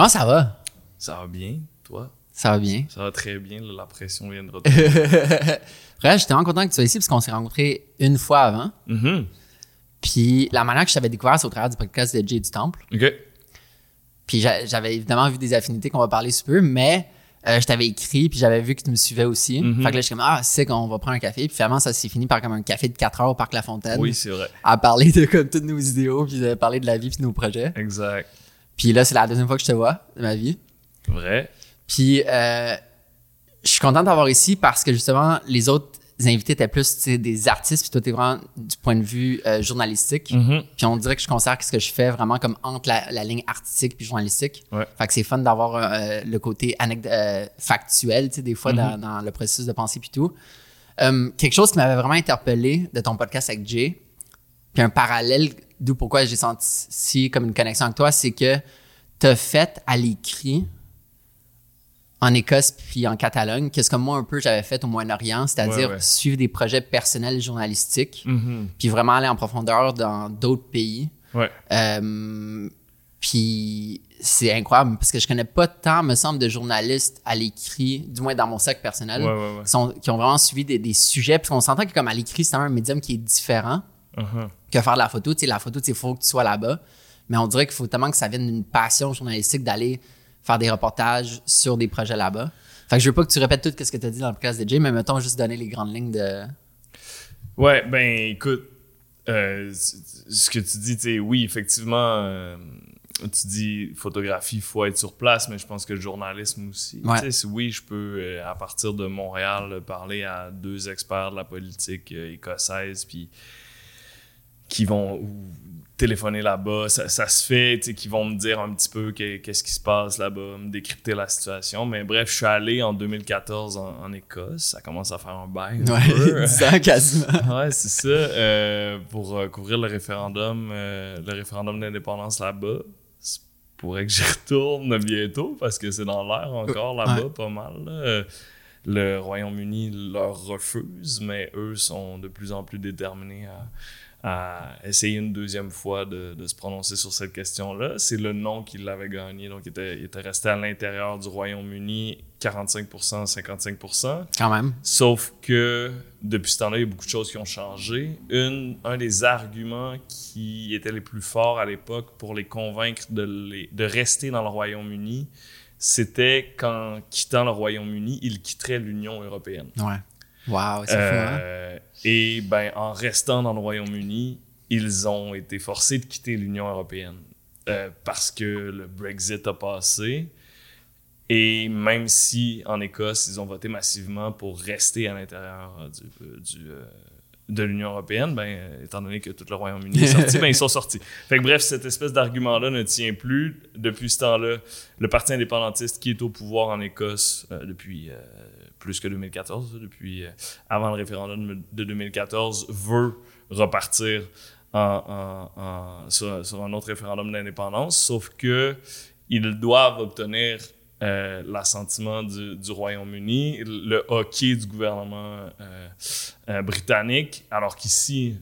Comment ça va? Ça va bien, toi? Ça va bien. Ça va très bien, là, la pression vient de retomber. Bref, j'étais vraiment content que tu sois ici parce qu'on s'est rencontrés une fois avant. Mhm. Puis la manière que je t'avais découvert, c'est au travers du podcast de Jay du Temple. OK. Puis j'a- j'avais évidemment vu des affinités qu'on va parler sous peu, mais euh, je t'avais écrit, puis j'avais vu que tu me suivais aussi. Mhm. Fait que là, je suis comme, ah, c'est qu'on va prendre un café. Puis finalement, ça s'est fini par comme un café de 4 heures au Parc La Fontaine. Oui, c'est vrai. À parler de comme toutes nos idéaux, puis de parler de la vie, puis de nos projets. Exact. Puis là, c'est la deuxième fois que je te vois de ma vie. Vrai. Puis euh, je suis content d'avoir ici parce que justement, les autres invités étaient plus des artistes, puis toi, t'es vraiment du point de vue euh, journalistique. Mhm. Puis on dirait que je considère que ce que je fais vraiment comme entre la, la ligne artistique puis journalistique. Ouais. Fait que c'est fun d'avoir euh, le côté factuel, tu sais, des fois dans, dans le processus de pensée puis tout. Quelque chose qui m'avait vraiment interpellé de ton podcast avec Jay, puis un parallèle d'où pourquoi j'ai senti comme une connexion avec toi, c'est que t'as fait à l'écrit en Écosse puis en Catalogne, qu'est-ce que moi un peu j'avais fait au Moyen-Orient, c'est-à-dire Ouais, ouais. suivre des projets personnels journalistiques, Mhm. puis vraiment aller en profondeur dans d'autres pays. Ouais. Euh, puis c'est incroyable parce que je connais pas tant, me semble, de journalistes à l'écrit, du moins dans mon sac personnel, Ouais, ouais, ouais. qui, sont- qui ont vraiment suivi des, des sujets. Parce qu'on s'entend que comme à l'écrit, c'est un médium qui est différent Mhm. que faire de la photo. Tu sais, la photo, il faut que tu sois là-bas. Mais on dirait qu'il faut tellement que ça vienne d'une passion journalistique d'aller faire des reportages sur des projets là-bas. Fait que je veux pas que tu répètes tout ce que tu as dit dans le podcast de Jay, mais mettons juste donner les grandes lignes de. Ouais, ben écoute, euh, ce que tu dis, tu sais, oui, effectivement, euh, tu dis photographie, il faut être sur place, mais je pense que le journalisme aussi. Ouais. Oui, je peux, euh, à partir de Montréal, parler à deux experts de la politique écossaise, puis qui vont téléphoner là-bas. Ça, ça se fait, tu sais, qui vont me dire un petit peu que- qu'est-ce qui se passe là-bas, me décrypter la situation. Mais bref, je suis allé en 2014 en, en Écosse. Ça commence à faire un bail. un peu. Ouais, 10 ans quasiment. Ouais, c'est ça. euh, pour euh, couvrir le référendum, euh, le référendum d'indépendance là-bas. Ça pourrait que j'y retourne bientôt parce que c'est dans l'air encore là-bas, Ouais. pas mal. là. Le Royaume-Uni leur refuse, mais eux sont de plus en plus déterminés à, à essayer une deuxième fois de, de se prononcer sur cette question-là. C'est le non qui l'avait gagné, donc il était, il était resté à l'intérieur du Royaume-Uni 45%, 55%. Quand même. Sauf que depuis ce temps-là, il y a beaucoup de choses qui ont changé. Une, un des arguments qui étaient les plus forts à l'époque pour les convaincre de, les- de rester dans le Royaume-Uni, c'était qu'en quittant le Royaume-Uni, ils quitteraient l'Union européenne. Ouais. Wow, c'est fou, hein? Euh, Et ben, en restant dans le Royaume-Uni, ils ont été forcés de quitter l'Union européenne euh, parce que le Brexit a passé. Et même si en Écosse, ils ont voté massivement pour rester à l'intérieur euh, du, du, de l'Union européenne, ben, étant donné que tout le Royaume-Uni est sorti, ben, ils sont sortis. Fait que bref, cette espèce d'argument-là ne tient plus. Depuis ce temps-là, le Parti indépendantiste qui est au pouvoir en Écosse euh, depuis plus que 2014, depuis euh, avant le référendum de 2014, veut repartir sur, un autre référendum d'indépendance, sauf que ils doivent obtenir euh, l'assentiment du, Royaume-Uni, le hockey du gouvernement euh, britannique, alors qu'ici,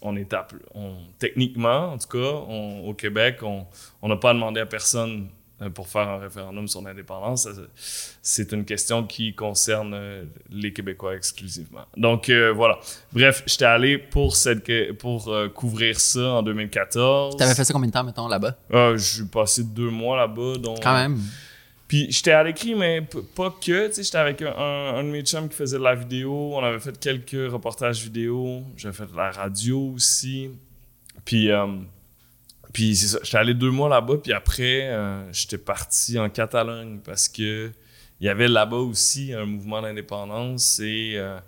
on est à, on, techniquement, en tout cas, au Québec, on n'a pas demandé à personne pour faire un référendum sur l'indépendance. C'est une question qui concerne euh, les Québécois exclusivement. Donc euh, voilà. Bref, j'étais allé pour, cette, que- pour euh, couvrir ça en 2014. T'avais fait ça combien de temps, mettons, là-bas? Euh, J'ai passé deux mois là-bas. donc- Quand même. puis j'étais à l'écrit, mais pas que. Tu sais, j'étais avec un, un, de mes chums qui faisait de la vidéo. On avait fait quelques reportages vidéo. J'avais fait de la radio aussi. Puis, euh, puis c'est ça. J'étais allé deux mois là-bas. Puis après, euh, j'étais parti en Catalogne parce que il y avait là-bas aussi un mouvement d'indépendance et euh,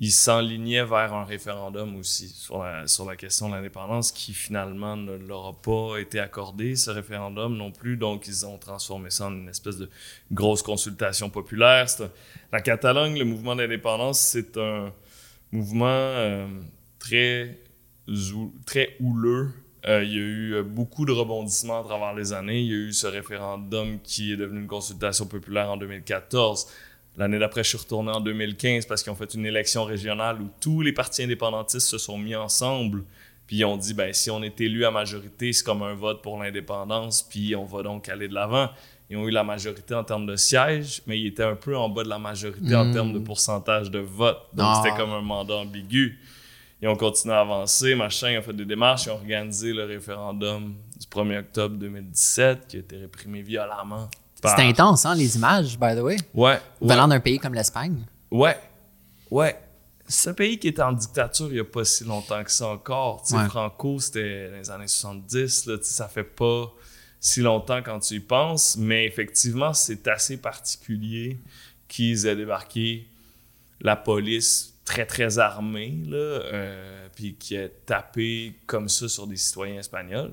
ils s'enlignaient vers un référendum aussi sur la, question de l'indépendance qui finalement ne leur a pas été accordé, ce référendum non plus. Donc, ils ont transformé ça en une espèce de grosse consultation populaire. La Catalogne, le mouvement d'indépendance, c'est un mouvement euh, très, très houleux. Euh, il y a eu euh, beaucoup de rebondissements à travers les années. Il y a eu ce référendum qui est devenu une consultation populaire en 2014. L'année d'après, je suis retourné en 2015 parce qu'ils ont fait une élection régionale où tous les partis indépendantistes se sont mis ensemble Puis ils ont dit, ben, si on est élu à majorité, c'est comme un vote pour l'indépendance, puis on va donc aller de l'avant. Ils ont eu la majorité en termes de sièges, mais ils étaient un peu en bas de la majorité en Mm. termes de pourcentage de vote. Donc Ah. c'était comme un mandat ambigu. Ils ont continué à avancer, machin, ils ont fait des démarches, ils ont organisé le référendum du 1er octobre 2017 qui a été réprimé violemment. par- C'était intense, hein, les images, by the way. Ouais, ouais. Venant d'un pays comme l'Espagne. Ouais, ouais. C'est un pays qui était en dictature il n'y a pas si longtemps que ça encore. Ouais. Franco, c'était dans les années 70. Là, ça fait pas si longtemps quand tu y penses. Mais effectivement, c'est assez particulier qu'ils aient débarqué la police très, très armée, là, euh, puis qui ait tapé comme ça sur des citoyens espagnols.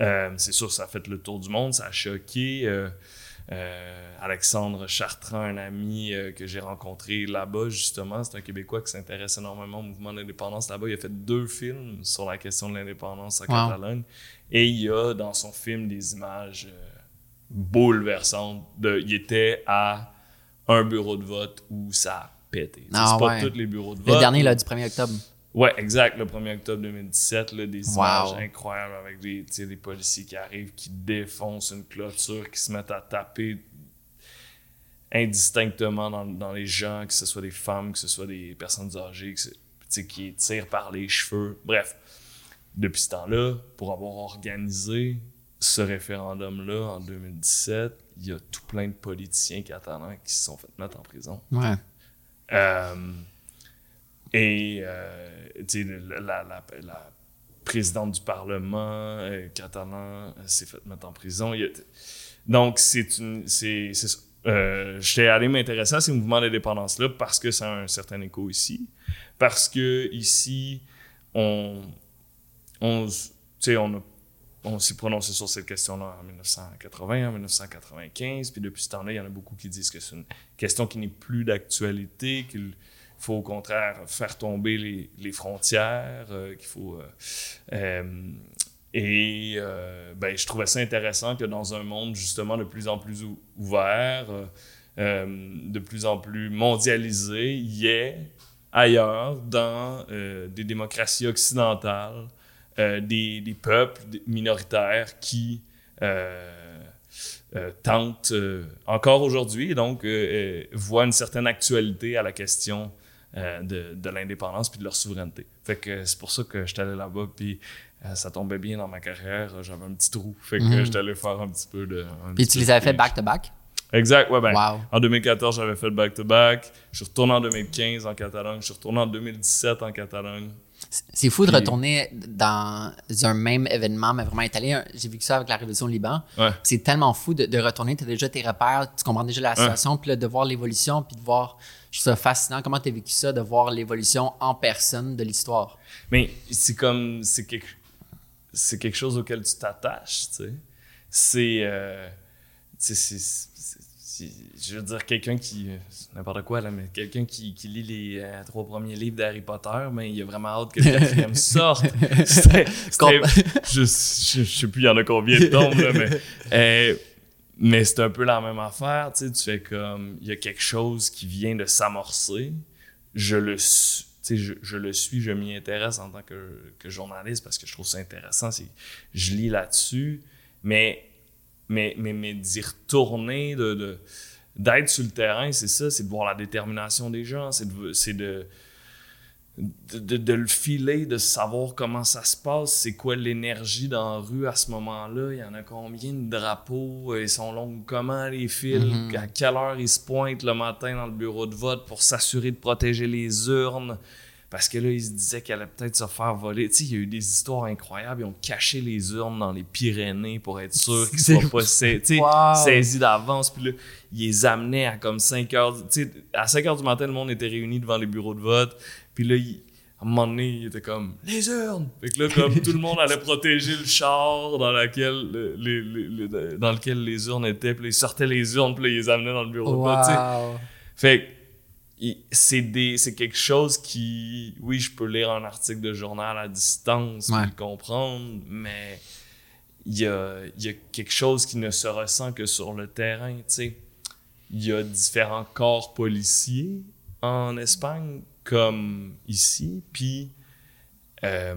Euh, c'est sûr, ça a fait le tour du monde, ça a choqué. euh, Alexandre Chartrand, un ami que j'ai rencontré là-bas, justement, c'est un Québécois qui s'intéresse énormément au mouvement de l'indépendance là-bas. Il a fait deux films sur la question de l'indépendance en Wow. Catalogne. Et il y a dans son film des images bouleversantes. De, il était à un bureau de vote où ça a pété. Ah c'est pas tous les bureaux de vote. Le dernier, là, du 1er octobre. Ouais, exact, le 1er octobre 2017, là, des Wow. images incroyables avec des, policiers qui arrivent, qui défoncent une clôture, qui se mettent à taper indistinctement dans, dans les gens, que ce soit des femmes, que ce soit des personnes âgées, que qui tirent par les cheveux. Bref, depuis ce temps-là, pour avoir organisé ce référendum-là en 2017, il y a tout plein de politiciens catalans qui se sont fait mettre en prison. Ouais. Euh, et euh, la, la- la- présidente du Parlement euh, catalan euh, s'est fait mettre en prison. Donc, c'est une. J'étais allé m'intéresser à ces mouvements d'indépendance-là parce que ça a un certain écho ici. Parce que ici, on. on on a on s'est prononcé sur cette question-là en 1980, en 1995, puis depuis ce temps-là, il y en a beaucoup qui disent que c'est une question qui n'est plus d'actualité, qu'il faut au contraire faire tomber les, frontières, euh, qu'il faut... euh, euh, et ben, je trouvais ça intéressant que dans un monde justement de plus en plus ou- ouvert, de plus en plus mondialisé, il y ait ailleurs, dans des démocraties occidentales, euh, des, des peuples minoritaires qui euh, euh, tentent encore aujourd'hui, donc voient une certaine actualité à la question de, de l'indépendance puis de leur souveraineté. Fait que c'est pour ça que j'étais allé là-bas, puis ça tombait bien dans ma carrière. J'avais un petit trou, fait que j'étais allé faire un petit peu de. Puis tu les avais fait back-to-back? Exact, ouais, ben. Wow. En 2014, j'avais fait le back-to-back. Je suis retourné en 2015 en Catalogne. Je suis retourné en 2017 en Catalogne. C'est fou de Puis- retourner dans un même événement, mais vraiment étalé. J'ai vécu ça avec la Révolution au Liban. Ouais. C'est tellement fou de, de retourner. Tu as déjà tes repères, tu comprends déjà la situation, puis là, de voir l'évolution, puis de voir. Je trouve ça fascinant. Comment tu as vécu ça, de voir l'évolution en personne de l'histoire? Mais c'est comme. C'est quelque, c'est quelque chose auquel tu t'attaches, tu sais. C'est. euh, c'est- Je veux dire, quelqu'un qui. c'est N'importe quoi, là, mais quelqu'un qui, qui lit les euh, trois premiers livres d'Harry Potter, mais il a vraiment hâte que le quatrième sorte. C'était- je, je, sais plus, il y en a combien de tomes, là, mais. euh, mais c'est un peu la même affaire, tu sais, tu fais comme, il y a quelque chose qui vient de s'amorcer, je le, su- tu sais, je, je le suis, je m'y intéresse en tant que, que journaliste parce que je trouve ça intéressant, c'est, je lis là-dessus, mais, mais, mais, mais d'y retourner, de, de- d'être sur le terrain, c'est ça, c'est de voir la détermination des gens, c'est de, c'est de, de, de- de le filer, de savoir comment ça se passe, c'est quoi l'énergie dans la rue à ce moment-là, il y en a combien de drapeaux, euh, ils sont longs comment les fils, Mhm. à quelle heure ils se pointent le matin dans le bureau de vote pour s'assurer de protéger les urnes, parce que là, ils se disaient qu'elle allait peut-être se faire voler. Tu sais, il y a eu des histoires incroyables, ils ont caché les urnes dans les Pyrénées pour être sûr qu'ils C'est soient pas sais, Wow. saisis d'avance, puis là, ils les amenaient à comme 5 heures, tu sais, à 5 heures du matin, le monde était réuni devant les bureaux de vote, puis là, à un moment donné, il était comme les urnes. Fait que là, comme tout le monde allait protéger le char dans lequel le- les- les- les- dans lequel les urnes étaient, puis là, ils sortaient les urnes, puis là, ils les amenaient dans le bureau. Wow. Fait c'est des c'est quelque chose qui oui je peux lire un article de journal à distance Ouais. puis le comprendre mais il y a, il y a quelque chose qui ne se ressent que sur le terrain tu sais il y a différents corps policiers en Espagne comme ici puis euh,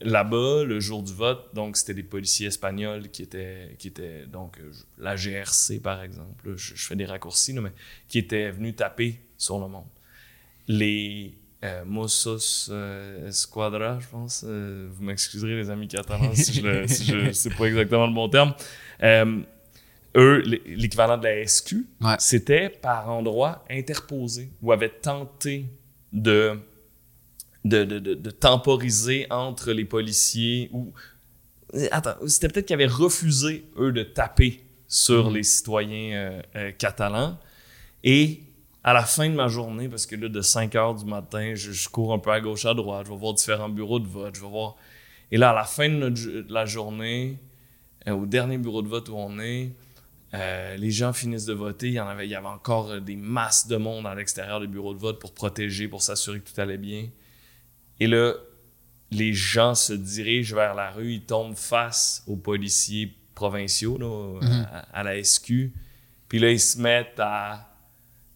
là-bas, le jour du vote, donc c'était des policiers espagnols qui étaient, qui étaient donc euh, la GRC par exemple, je, je fais des raccourcis, là, mais qui étaient venus taper sur le monde. Les euh, Mossos euh, Esquadra, je pense, euh, vous m'excuserez les amis catalans si je si je c'est pas exactement le bon terme. Euh, eux, l'é- l'équivalent de la SQ, Ouais. c'était par endroits interposés ou avaient tenté de de, de, de, de temporiser entre les policiers ou attends c'était peut-être qu'ils avaient refusé eux de taper sur les citoyens euh, euh, catalans et à la fin de ma journée parce que là de 5 heures du matin je, je cours un peu à gauche à droite je vais voir différents bureaux de vote je vais voir et là à la fin de, notre jo- de la journée euh, au dernier bureau de vote où on est euh, les gens finissent de voter. Il y, en avait, il y avait encore euh, des masses de monde à l'extérieur des bureaux de vote pour protéger, pour s'assurer que tout allait bien. Et là, les gens se dirigent vers la rue, ils tombent face aux policiers provinciaux, là, à, à la SQ. Puis là, ils se mettent à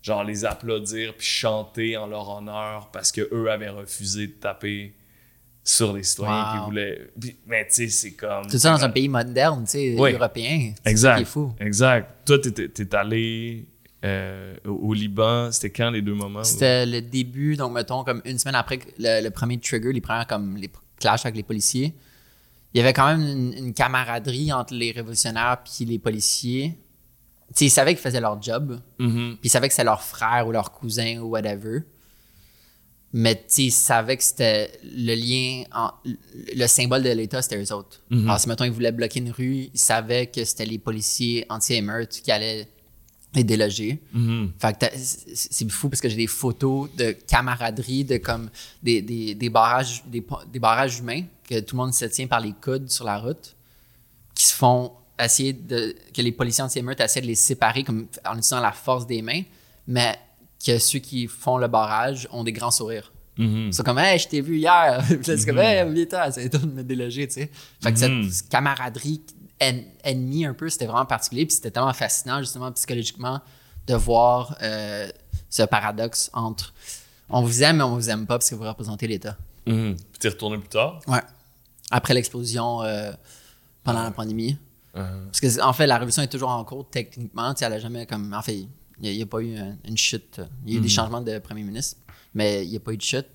genre les applaudir puis chanter en leur honneur parce que eux avaient refusé de taper sur les citoyens Wow. qui voulaient. Puis- mais tu sais, c'est comme. Tout ça dans un pays moderne, tu sais, Oui. européen. C'est Exact. qui est fou. Exact. Toi, t'es, t'es allé euh, au au Liban. C'était quand les deux moments? C'était le début, donc mettons comme une semaine après le premier trigger, les premières comme les clashs avec les policiers. Il y avait quand même une, une camaraderie entre les révolutionnaires puis les policiers. Tu sais, ils savaient qu'ils faisaient leur job, Mhm. puis ils savaient que c'était leur frère ou leur cousin ou whatever. Mais ils savaient que c'était le lien, en- le symbole de l'État, c'était eux autres. Alors, si mettons, ils voulaient bloquer une rue, ils savaient que c'était les policiers anti-émeute qui allaient les déloger. Mhm. Fait que c'est fou parce que j'ai des photos de camaraderie, de comme des, des, des barrages, des, des barrages humains que tout le monde se tient par les coudes sur la route, qui se font essayer de. que les policiers anti-émeutes essaient de les séparer comme en utilisant la force des mains, mais que ceux qui font le barrage ont des grands sourires. Mhm. C'est comme, hey, je t'ai vu hier. Puis là, c'est comme, hey, oublie-toi, c'est de me déloger, tu sais. Fait que Mhm. cette camaraderie en- ennemie un peu, c'était vraiment particulier. Puis c'était tellement fascinant, justement, psychologiquement, de voir euh, ce paradoxe entre on vous aime, mais on vous aime pas parce que vous représentez l'État. Mhm. Puis t'es retourné plus tard? Ouais. Après l'explosion euh, pendant la pandémie. Euh, Parce que, en fait, la révolution est toujours en cours, techniquement. Tu sais, elle a jamais comme. En fait, il n'y a, pas eu un- une chute. Il y a eu des changements de premier ministre, mais il n'y a pas eu de chute.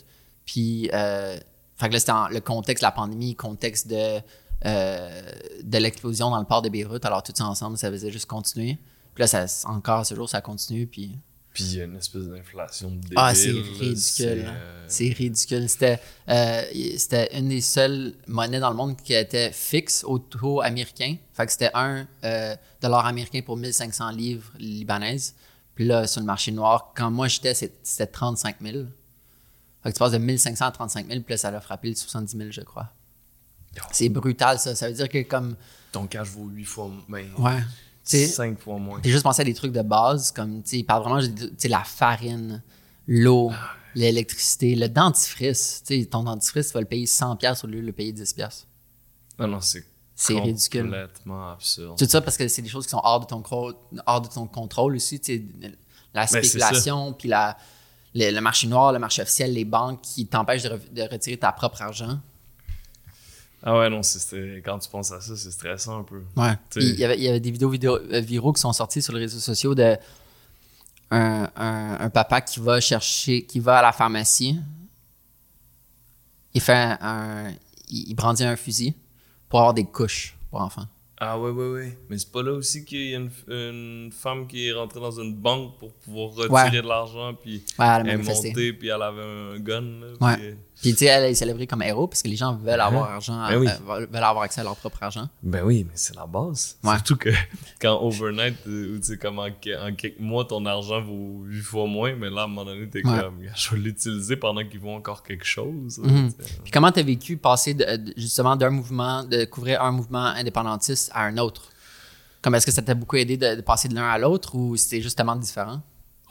Puis, euh, fait que là, c'était le contexte de la pandémie, contexte de, euh, de l'explosion dans le port de Beyrouth. Alors, tout ça ensemble, ça faisait juste continuer. Puis là, ça, encore à ce jour, ça continue. Puis, Puis il y a une espèce d'inflation débile. ah, c'est ridicule. c'est, euh, C'est ridicule. C'était, euh, c'était une des seules monnaies dans le monde qui était fixe au taux américain. Fait que c'était un euh, dollar américain pour 1500 livres libanaises. Puis là, sur le marché noir, quand moi j'étais, c'était 35 000. Fait que tu passes de 1500 à 35 000, puis là, ça a frappé le 70 000, je crois. C'est brutal, ça. Ça veut dire que comme... Ton cash vaut 8 fois, ben, Ouais. 5 fois moins. j'ai juste pensé à des trucs de base, comme, tu sais, il parle vraiment de tu la farine, l'eau, l'électricité, le dentifrice. Tu sais, ton dentifrice, tu vas le payer 100$ piastres au lieu de le payer 10$. piastres. Non, non, c'est C'est ridicule. complètement absurde. Tout ça parce que c'est des choses qui sont hors de ton, hors de ton contrôle aussi. tu sais, la c'est spéculation, puis la, le, le marché noir, le marché officiel, les banques qui t'empêchent de, re- de retirer ta propre argent. Ah ouais, non, c'est- quand tu penses à ça, c'est stressant un peu. Ouais. Il y, avait, il y avait des vidéos, vidéo- euh, viraux qui sont sorties sur les réseaux sociaux de un, un- un papa qui va chercher, qui va à la pharmacie. Il fait un, il, il brandit un fusil pour avoir des couches pour enfants. Ah ouais, ouais, ouais. Mais c'est pas là aussi qu'il y a une, une femme qui est rentrée dans une banque pour pouvoir retirer Ouais. de l'argent, puis Ouais, elle a elle est manifesté. montée, puis elle avait un gun. Là, Ouais. puis- Puis tu sais, elle est célébrée comme héros parce que les gens veulent avoir argent, Ben oui. euh, veulent avoir accès à leur propre argent. Ben oui, mais c'est la base. Ouais. Surtout que quand overnight, euh, ou tu sais, comme en, que- en quelques mois, ton argent vaut 8 fois moins, mais là, à un moment donné, t'es Ouais. comme, je vais l'utiliser pendant qu'ils vont encore quelque chose. Mhm. Puis comment t'as vécu passer de- justement d'un mouvement, de couvrir un mouvement indépendantiste à un autre? Comme est-ce que ça t'a beaucoup aidé de, de passer de l'un à l'autre ou c'était justement différent?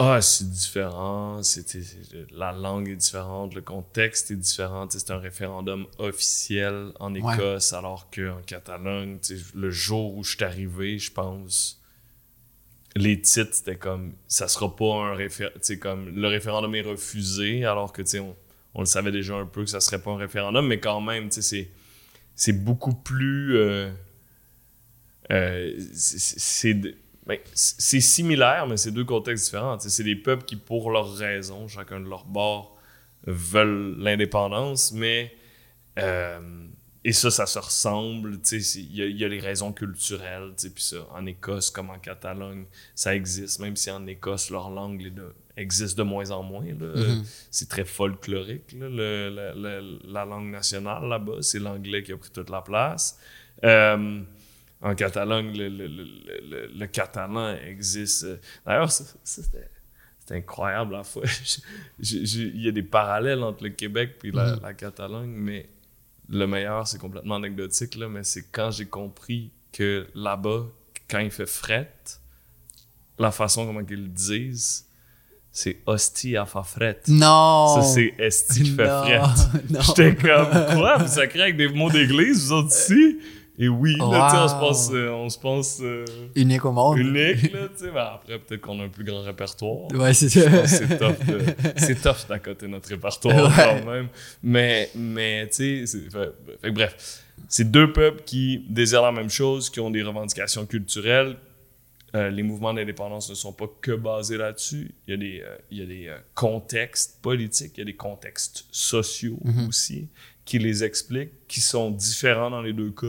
Ah, c'est différent. C'était c'est- la langue est différente, le contexte est différent. C'est un référendum officiel en Ouais. Écosse, alors qu'en Catalogne, le jour où je suis arrivé, je pense, les titres c'était comme ça sera pas un référendum. comme le référendum est refusé, alors que tu sais, on, on le savait déjà un peu que ça serait pas un référendum, mais quand même, tu sais, c'est c'est beaucoup plus. euh, euh, c'est- ben, c'est similaire, mais c'est deux contextes différents. C'est des peuples qui, pour leurs raisons, chacun de leur bord, veulent l'indépendance, mais. euh, et ça, ça se ressemble. Il y, a- il y a les raisons culturelles. Puis ça, en Écosse comme en Catalogne, ça existe. Même si en Écosse, leur langue de- existe de moins en moins. Mhm. C'est très folklorique, là, le- la, la- la langue nationale là-bas. C'est l'anglais qui a pris toute la place. Euh, en Catalogne, le, le- le- le- le catalan existe. euh, D'ailleurs, c'était incroyable la fois. Il y a des parallèles entre le Québec et la, la Catalogne, mais le meilleur, c'est complètement anecdotique, là, mais c'est quand j'ai compris que là-bas, quand il fait fret, la façon comment ils le disent, c'est hostie à fa fret. Non! Ça, c'est esti qui fait Non, fret. non. J'étais comme, quoi? Vous sacrez avec des mots d'église, vous autres ici? Et oui, là, tu sais, on se pense, euh, on se pense euh, Unique au monde. unique, là, tu sais. Ben, après, peut-être qu'on a un plus grand répertoire. Ouais, c'est ça. pense c'est tough, de- c'est tough d'accoter notre répertoire Ouais. quand même. Mais, mais tu sais, fait- bref, c'est deux peuples qui désirent la même chose, qui ont des revendications culturelles. Euh, les mouvements d'indépendance ne sont pas que basés là-dessus. Il y a des, euh, il y a des euh, contextes politiques, il y a des contextes sociaux aussi qui les expliquent, qui sont différents dans les deux cas.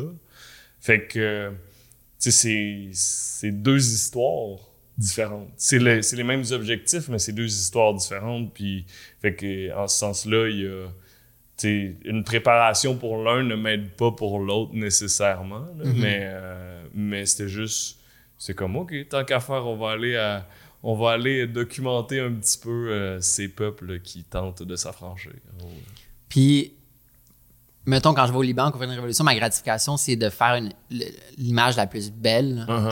Fait que, tu sais, c'est- deux histoires différentes. C'est le- c'est les mêmes objectifs, mais c'est deux histoires différentes. Puis, fait que, en ce sens-là, il y a. une préparation pour l'un ne m'aide pas pour l'autre nécessairement, là, mais, euh, mais c'était juste. C'est comme, OK, tant qu'à faire, on va aller à. On va aller documenter un petit peu euh, ces peuples qui tentent de s'affranchir. Puis, mettons, quand je vais au Liban, qu'on fait une révolution, ma gratification, c'est de faire une- l'image la plus belle, Uh-huh.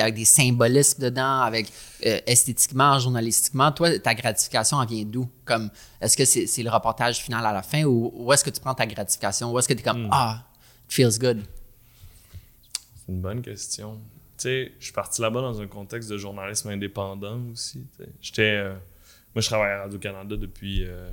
avec, des symbolismes dedans, avec euh, esthétiquement, journalistiquement. Toi, ta gratification, elle vient d'où? Comme, est-ce que c'est le reportage final à la fin ou où est-ce que tu prends ta gratification? Où est-ce que tu es comme, Hmm. ah, it feels good? C'est une bonne question. Tu sais, je suis parti là-bas dans un contexte de journalisme indépendant aussi. J'étais. euh, moi, je travaille à Radio-Canada depuis. euh,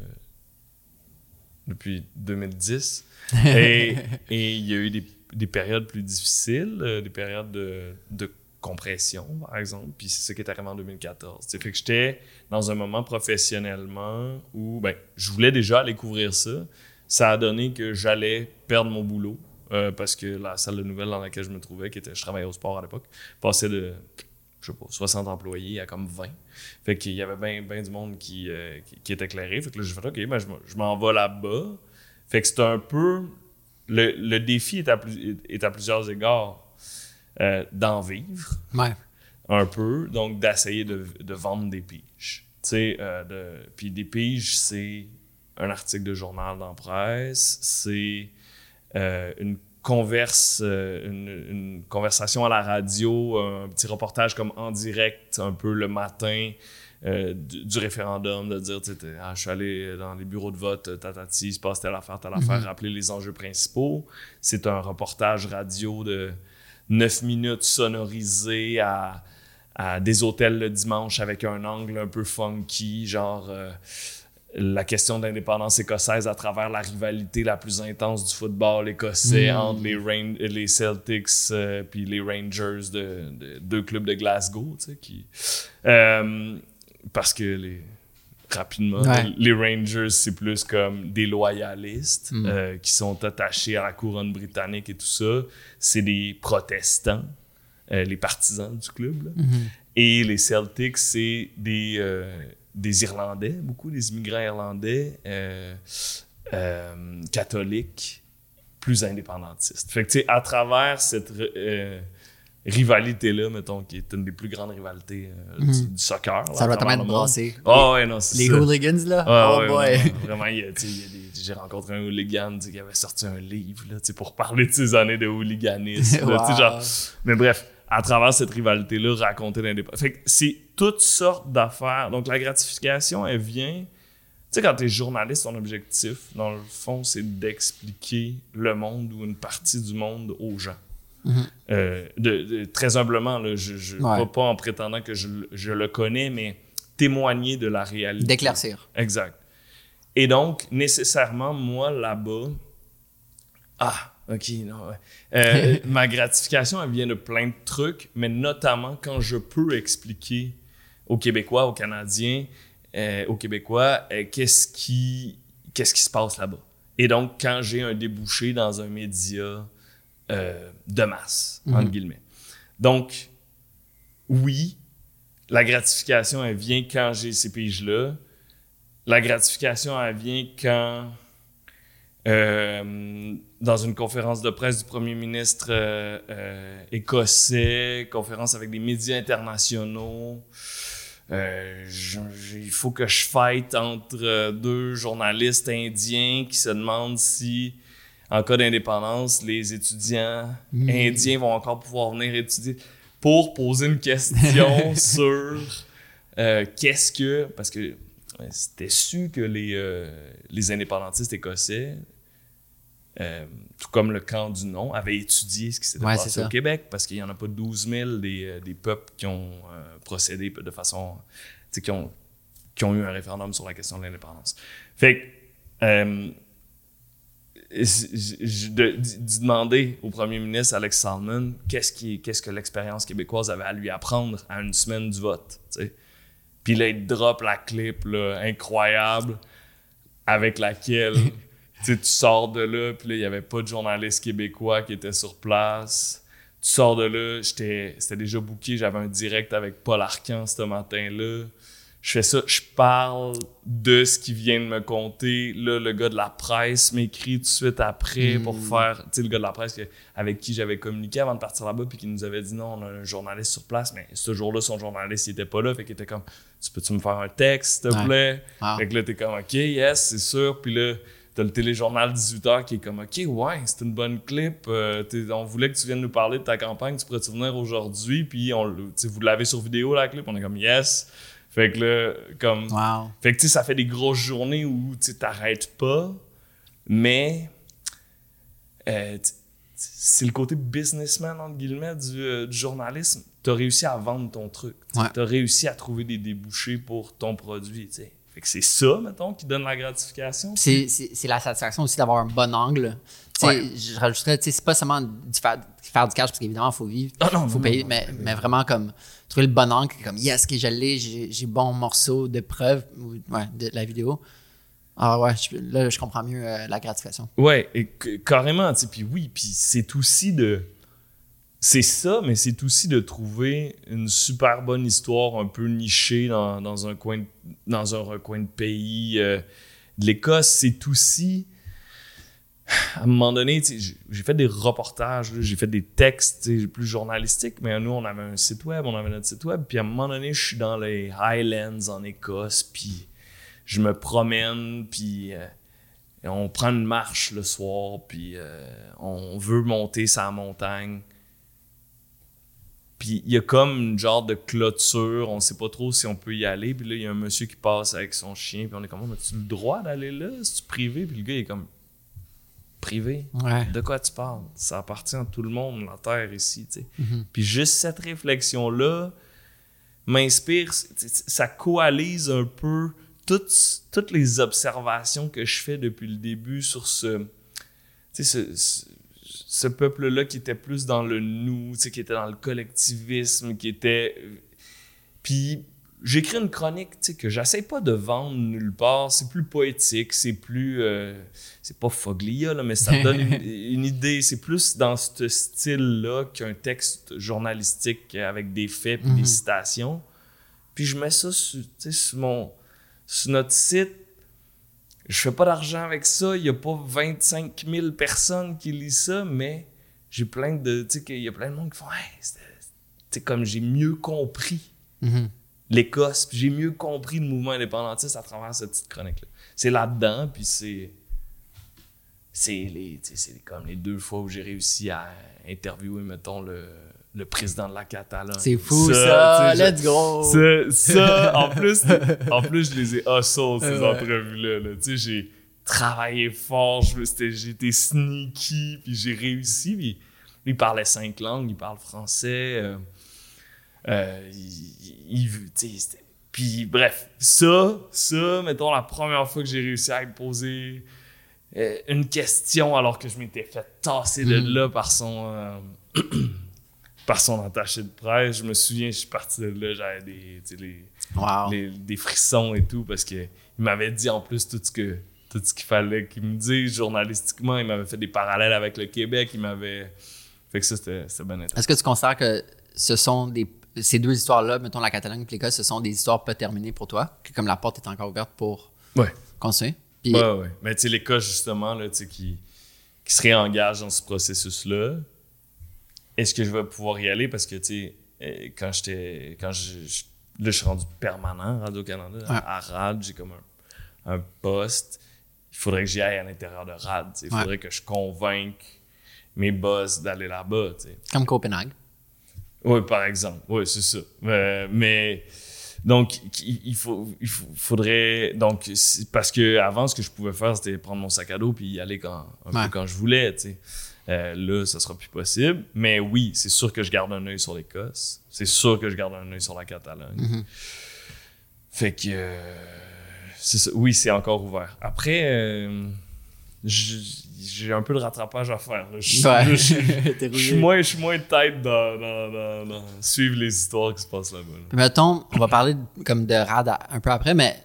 depuis 2010. et et il y a eu des, des périodes plus difficiles, euh, des périodes de, de compression, par exemple. Puis c'est ça qui est arrivé en 2014. Tu sais, fait que j'étais dans un moment professionnellement où ben, je voulais déjà aller couvrir ça. Ça a donné que j'allais perdre mon boulot. euh, parce que la salle de nouvelles dans laquelle je me trouvais, qui était, je travaillais au sport à l'époque, passait de, je sais pas, 60 employés à comme 20. Fait qu'il y avait bien du monde qui, euh, qui, qui était éclairé. Fait que là, j'ai fait, OK, ben, je, m'en- je m'en vais là-bas. Fait que c'est un peu. Le, le défi est à, plus- est à plusieurs égards euh, d'en vivre Ouais. un peu, donc d'essayer de, de vendre des piges. Tu sais, euh, de- puis des piges, c'est un article de journal dans la presse, c'est euh, une converse, euh, une, une conversation à la radio, un petit reportage comme en direct, un peu le matin euh, du, du référendum, de dire, tu sais, ah, je suis allé dans les bureaux de vote, euh, tatati, il se passe telle affaire, telle affaire, rappeler les enjeux principaux. C'est un reportage radio de 9 minutes sonorisé à, à des hôtels le dimanche avec un angle un peu funky, genre euh, la question de l'indépendance écossaise à travers la rivalité la plus intense du football écossais Mm. entre les, Rain- les Celtics euh, puis les Rangers de, de- deux clubs de Glasgow, tu sais, qui... Euh, parce que les rapidement. Ouais. Les Rangers, c'est plus comme des loyalistes Mm. euh, qui sont attachés à la couronne britannique et tout ça. C'est des protestants, euh, les partisans du club. là. Et les Celtics, c'est des, des Irlandais, beaucoup des immigrants irlandais, euh, euh, catholiques, plus indépendantistes. Fait que, tu sais, à travers cette euh, rivalité-là, mettons, qui est une des plus grandes rivalités euh, du, du soccer. là, Ça doit travers te le mettre monde. brassé. Ah ouais, non, c'est Les ça. hooligans, là? Ah oh ouais, boy! Vraiment, vraiment, il y a, il y a des- j'ai rencontré un hooligan qui avait sorti un livre là, pour parler de ses années de hooliganisme. là, genre. Mais bref, à travers cette rivalité-là, raconter l'indépendance. Fait que c'est toutes sortes d'affaires. Donc la gratification, elle vient. Tu sais, quand tu es journaliste, ton objectif, dans le fond, c'est d'expliquer le monde ou une partie du monde aux gens. Euh, de, de- très humblement, là, je, je- Ouais. pas, pas en prétendant que je, je le connais, mais témoigner de la réalité. D'éclaircir. Exact. Et donc, nécessairement, moi, là-bas, ah, ok, non, ouais. Euh, ma gratification, elle vient de plein de trucs, mais notamment quand je peux expliquer aux Québécois, aux Canadiens, euh, aux Québécois, euh, qu'est-ce qui, qu'est-ce qui se passe là-bas. Et donc, quand j'ai un débouché dans un média de masse, entre guillemets. Donc, oui, la gratification, elle vient quand j'ai ces piges-là. La gratification, elle vient quand, euh, dans une conférence de presse du premier ministre euh, euh, écossais, conférence avec des médias internationaux, il faut que je fight entre deux journalistes indiens qui se demandent si, en cas d'indépendance, les étudiants indiens vont encore pouvoir venir étudier pour poser une question sur qu'est-ce que. Parce que c'était su que les, euh, les indépendantistes écossais, euh, tout comme le camp du non, avaient étudié ce qui s'était Ouais, passé au Québec parce qu'il n'y en a pas 12 000 des, euh, des peuples qui ont euh, procédé de façon. qui ont, qui ont eu un référendum sur la question de l'indépendance. Fait que. euh, de, demander au premier ministre Alex Salmon qu'est-ce, qui, qu'est-ce que l'expérience québécoise avait à lui apprendre à une semaine du vote. tu sais. Puis là, il drop la clip là, incroyable avec laquelle tu sais, tu sors de là, puis là, il n'y avait pas de journaliste québécois qui était sur place. Tu sors de là, c'était déjà booké, j'avais un direct avec Paul Arcan ce matin-là. Je fais ça, je parle de ce qu'il vient de me conter. Là, le gars de la presse m'écrit tout de suite après pour faire. Tu sais, le gars de la presse que- avec qui j'avais communiqué avant de partir là-bas, puis qui nous avait dit non, on a un journaliste sur place, mais ce jour-là, son journaliste, il était pas là, fait qu'il était comme Tu peux-tu me faire un texte, s'il te Ouais. plaît? Wow. Fait que là, t'es comme Ok, yes, c'est sûr. Puis là, t'as le téléjournal 18h qui est comme Ok, ouais, c'est une bonne clip. Euh, on voulait que tu viennes nous parler de ta campagne, tu pourrais-tu venir aujourd'hui? Puis on, tu vous l'avez sur vidéo, la clip On est comme Yes. Fait que là, comme. Wow. Fait que tu ça fait des grosses journées où tu t'arrêtes pas, mais euh, c'est le côté businessman, entre guillemets, du, euh, du journalisme. T'as réussi à vendre ton truc. tu. Ouais. T'as réussi à trouver des débouchés pour ton produit. tu c'est ça, mettons, qui donne la gratification. C'est, c'est, c'est la satisfaction aussi d'avoir un bon angle. Ouais. Je rajouterais, c'est pas seulement du faire, faire du cash parce qu'évidemment, il faut vivre, Ah non, il faut non, payer, non, mais, mais vraiment comme trouver le bon angle, comme yes, que je l'ai, j'ai, j'ai bon morceau de preuve ou, ouais, de la vidéo. Ah ouais, je- là, je comprends mieux euh, la gratification. Ouais, et carrément, tu sais, puis oui, puis c'est aussi de... C'est ça, mais c'est aussi de trouver une super bonne histoire un peu nichée dans, dans un, coin de, dans un recoin de pays euh, de l'Écosse. C'est aussi... À un moment donné, j'ai- fait des reportages, j'ai fait des textes plus journalistiques, mais nous, on avait un site web, on avait notre site web, puis à un moment donné, je suis dans les Highlands en Écosse, puis je me promène, puis... euh, on prend une marche le soir, puis euh, on veut monter sa montagne. Puis il y a comme une genre de clôture, on sait pas trop si on peut y aller. Puis là, il y a un monsieur qui passe avec son chien, puis on est comme, on a-tu le droit d'aller là? C'est-tu privé? Puis le gars, il est comme, privé? Ouais. De quoi tu parles? Ça appartient à tout le monde, la terre ici, tu sais. Mhm. Puis juste cette réflexion-là m'inspire, ça coalise un peu toutes, toutes les observations que je fais depuis le début sur ce, ce peuple-là qui était plus dans le nous, qui était dans le collectivisme, qui était... Puis j'écris une chronique, que j'essaie pas de vendre nulle part, c'est plus poétique, c'est plus... euh, c'est pas Foglia, là, mais ça me donne une, une idée. C'est plus dans ce style-là qu'un texte journalistique avec des faits Mhm. des citations. Puis je mets ça sur, sur, mon, sur notre site. Je fais pas d'argent avec ça. Il y a pas 25 000 personnes qui lisent ça, mais j'ai plein de... Tu sais, qu'il y a plein de monde qui font « Hey, sais, comme j'ai mieux compris Mhm. l'Écosse, j'ai mieux compris le mouvement indépendantiste à travers cette petite chronique-là. C'est là-dedans, puis c'est. C'est les, c'est comme les deux fois où j'ai réussi à interviewer, mettons, le, le président de la Catalogne. C'est fou, ça. sais, Let's go. ça, ça, en plus, en plus, je les ai hustle, ces Ouais. entrevues-là. là. Tu sais, j'ai travaillé fort, me- été sneaky, puis j'ai réussi. Puis, lui, il parlait cinq langues, il parle français. euh, euh, il, il- puis bref, ça, ça, mettons, la première fois que j'ai réussi à imposer euh, une question alors que je m'étais fait tasser de Mhm. là par son euh, par son attaché de presse. Je me souviens, je suis parti de là, j'avais des, les- Wow. les- des frissons et tout parce que il m'avait dit en plus tout ce que tout ce qu'il fallait qu'il me dise journalistiquement. Il m'avait fait des parallèles avec le Québec. Il m'avait fait que ça c'était bien intéressant. Est-ce que tu considères que ce sont des ces deux histoires-là, mettons la Catalogne et l'Écosse, ce sont des histoires pas terminées pour toi, que comme la porte est encore ouverte pour Ouais. continuer? Puis, Ouais, ouais. Mais tu sais, l'Écosse, justement, là, tu sais, qui, qui se réengage dans ce processus-là, est-ce que je vais pouvoir y aller? Parce que, tu sais, euh, quand j'étais. Quand je, je- là, je suis rendu permanent à Radio-Canada. Ouais. À RAD, j'ai comme un, un poste. Il faudrait que j'y aille à l'intérieur de RAD. Il Ouais. faudrait que je convainque mes boss d'aller là-bas. tu sais. Comme Copenhague. Oui, par exemple. Oui, c'est ça. Euh, mais donc, il faut, il faudrait. Donc, parce que avant, ce que je pouvais faire, c'était prendre mon sac à dos puis y aller quand, un Ouais. peu quand je voulais. tu sais. Euh, là, ça sera plus possible. Mais oui, c'est sûr que je garde un œil sur l'Écosse. C'est sûr que je garde un œil sur la Catalogne. Mhm. Fait que. euh. Oui, c'est encore ouvert. Après. euh, j'ai un peu de rattrapage à faire. Je, suis moins, je suis moins tête dans, dans, dans- dans suivre les histoires qui se passent là-bas. là. Mettons, on va parler de- comme de RAD un peu après, mais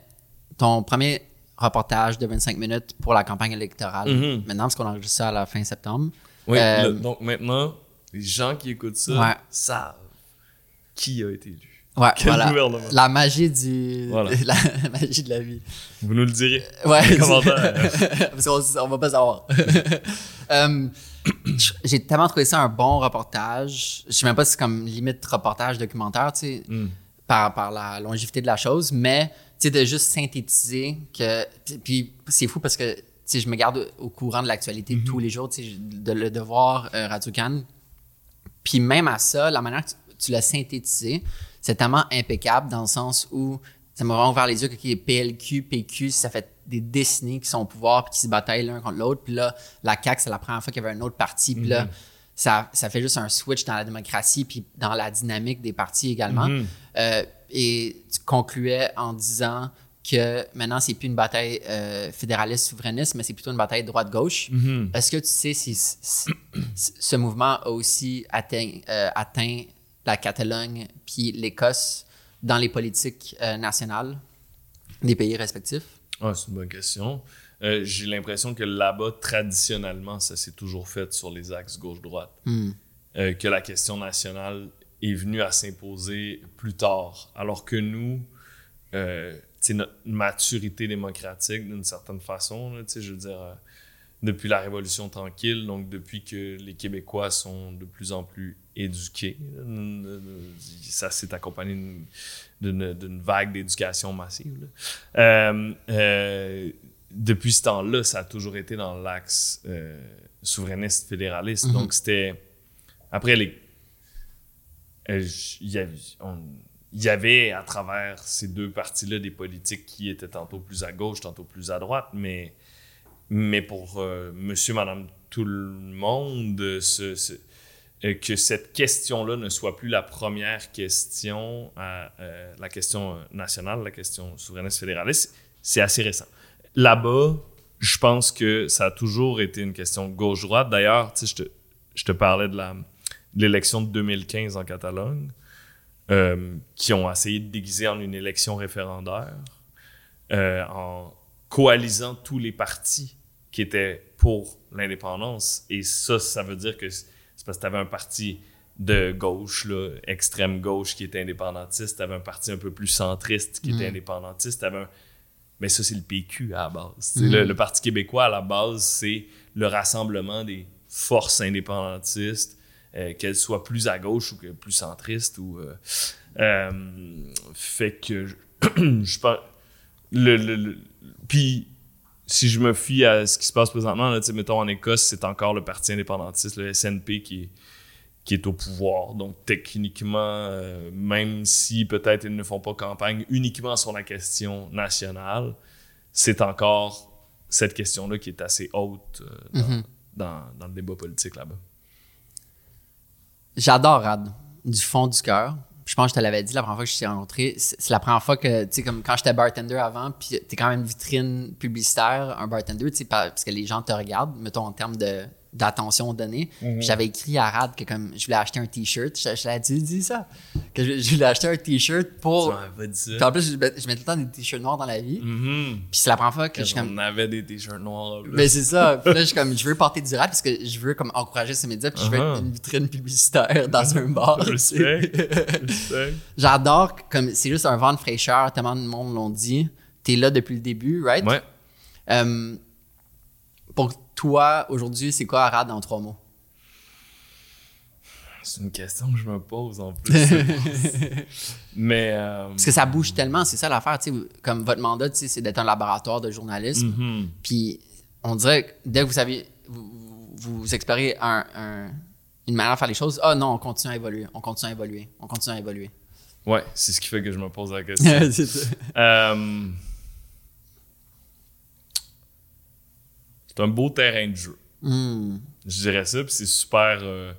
ton premier reportage de 25 minutes pour la campagne électorale, Mhm. maintenant, parce qu'on enregistre ça à la fin septembre. Oui, Euh, le- donc maintenant, les gens qui écoutent ça Ouais. savent qui a été élu. Ouais, Quel voilà. gouvernement. La magie du. Voilà. La magie de la vie. Vous nous le direz. Ouais. Les commentaires. Parce qu'on on va pas savoir. Euh, J'ai tellement trouvé ça un bon reportage. Je sais même pas si c'est comme limite reportage documentaire, tu sais, Mm. par, par la longévité de la chose, mais sais, de juste synthétiser que. puis- c'est fou parce que tu sais, je me garde au courant de l'actualité tous les jours, de le devoir euh, Radio Cannes. Puis même à ça, la manière que tu, tu l'as synthétisé, c'est tellement impeccable dans le sens où ça m'a vraiment ouvert les yeux que okay, PLQ, PQ, ça fait des décennies qu'ils sont au pouvoir puis qu'ils se bataillent l'un contre l'autre. Puis là, la CAQ, c'est la première fois qu'il y avait un autre parti. Puis là, ça, ça fait juste un switch dans la démocratie puis dans la dynamique des partis également. Mhm. Euh, et tu concluais en disant que maintenant, c'est plus une bataille euh, fédéraliste souverainiste, mais c'est plutôt une bataille droite-gauche. Mhm. Est-ce que tu sais si, ce mouvement a aussi atteint, euh, atteint la Catalogne puis l'Écosse dans les politiques nationales des pays respectifs? Ah, c'est une bonne question. Euh, J'ai l'impression que là-bas, traditionnellement, ça s'est toujours fait sur les axes gauche-droite. Hmm. Euh, que la question nationale est venue à s'imposer plus tard. Alors que nous, euh, notre maturité démocratique, d'une certaine façon, là, je veux dire, euh, depuis la Révolution tranquille, donc depuis que les Québécois sont de plus en plus éduqués, là, ça s'est accompagné d'une- vague d'éducation massive. là. Depuis ce temps-là, ça a toujours été dans l'axe euh, souverainiste fédéraliste. Mhm. Donc c'était après les euh, il y avait, y à travers ces deux parties-là des politiques qui étaient tantôt plus à gauche, tantôt plus à droite, mais, mais pour euh, monsieur, madame, tout le monde, ce- ce- que cette question-là ne soit plus la première question, à, la question nationale, la question souverainiste fédéraliste, c'est assez récent. Là-bas, je pense que ça a toujours été une question gauche-droite. D'ailleurs, tu sais, je te, je te parlais de la de l'élection de 2015 en Catalogne, euh, qui ont essayé de déguiser en une élection référendaire, euh, en coalisant tous les partis qui étaient pour l'indépendance. Et ça, ça veut dire que c'est parce que tu avais un parti de gauche, là, extrême gauche, qui était indépendantiste, tu avais un parti un peu plus centriste qui était Mm. indépendantiste, t'avais un... mais ça, c'est le PQ à la base. Mm. Le, le Parti québécois, à la base, c'est le rassemblement des forces indépendantistes, euh, qu'elles soient plus à gauche ou que plus centristes. Ou, euh, euh, fait que je, je pense. Le, le- le- puis, si je me fie à ce qui se passe présentement, là, mettons en Écosse, c'est encore le Parti indépendantiste, le SNP, qui est, qui est au pouvoir. Donc, techniquement, euh, même si peut-être ils ne font pas campagne uniquement sur la question nationale, c'est encore cette question-là qui est assez haute euh, dans, Mhm. dans, dans le débat politique là-bas. J'adore Rad, du fond du cœur. je pense que je te l'avais dit la première fois que je t'ai rencontré, c'est la première fois que, tu sais, comme quand j'étais bartender avant, puis t'es quand même une vitrine publicitaire, un bartender, tu sais, par- parce que les gens te regardent, mettons, en termes de d'attention donnée. Mhm. J'avais écrit à Rad que comme je voulais acheter un t-shirt, je, je l'avais dit, dit ça, que je, je voulais acheter un t-shirt pour... Pas dit Puis ça. en plus, je, mets- je mets tout le temps des t-shirts noirs dans la vie. Mhm. Puis c'est la première fois que je Quand comme... on avait des t-shirts noirs. là. Mais c'est ça. Puis là, je suis comme, je veux porter du rap parce que je veux comme encourager ces médias, puis je veux Uh-huh. être une vitrine publicitaire dans un bar. J'adore, comme c'est juste un vent de fraîcheur, tellement de monde l'ont dit. T'es là depuis le début, right? Ouais. Euh, pour toi, aujourd'hui, c'est quoi Arad en trois mots? C'est une question que je me pose en plus. Mais. euh, Parce que ça bouge tellement, c'est ça l'affaire. Comme votre mandat, c'est d'être un laboratoire de journalisme. mhm. Puis on dirait que dès que vous savez, vous, vous, vous explorez un- un- une manière de faire les choses, ah non, on continue à évoluer, on continue à évoluer, on continue à évoluer. Ouais, c'est ce qui fait que je me pose la question. c'est ça. Euh, c'est un beau terrain de jeu. Hmm. Je dirais ça, puis c'est super euh,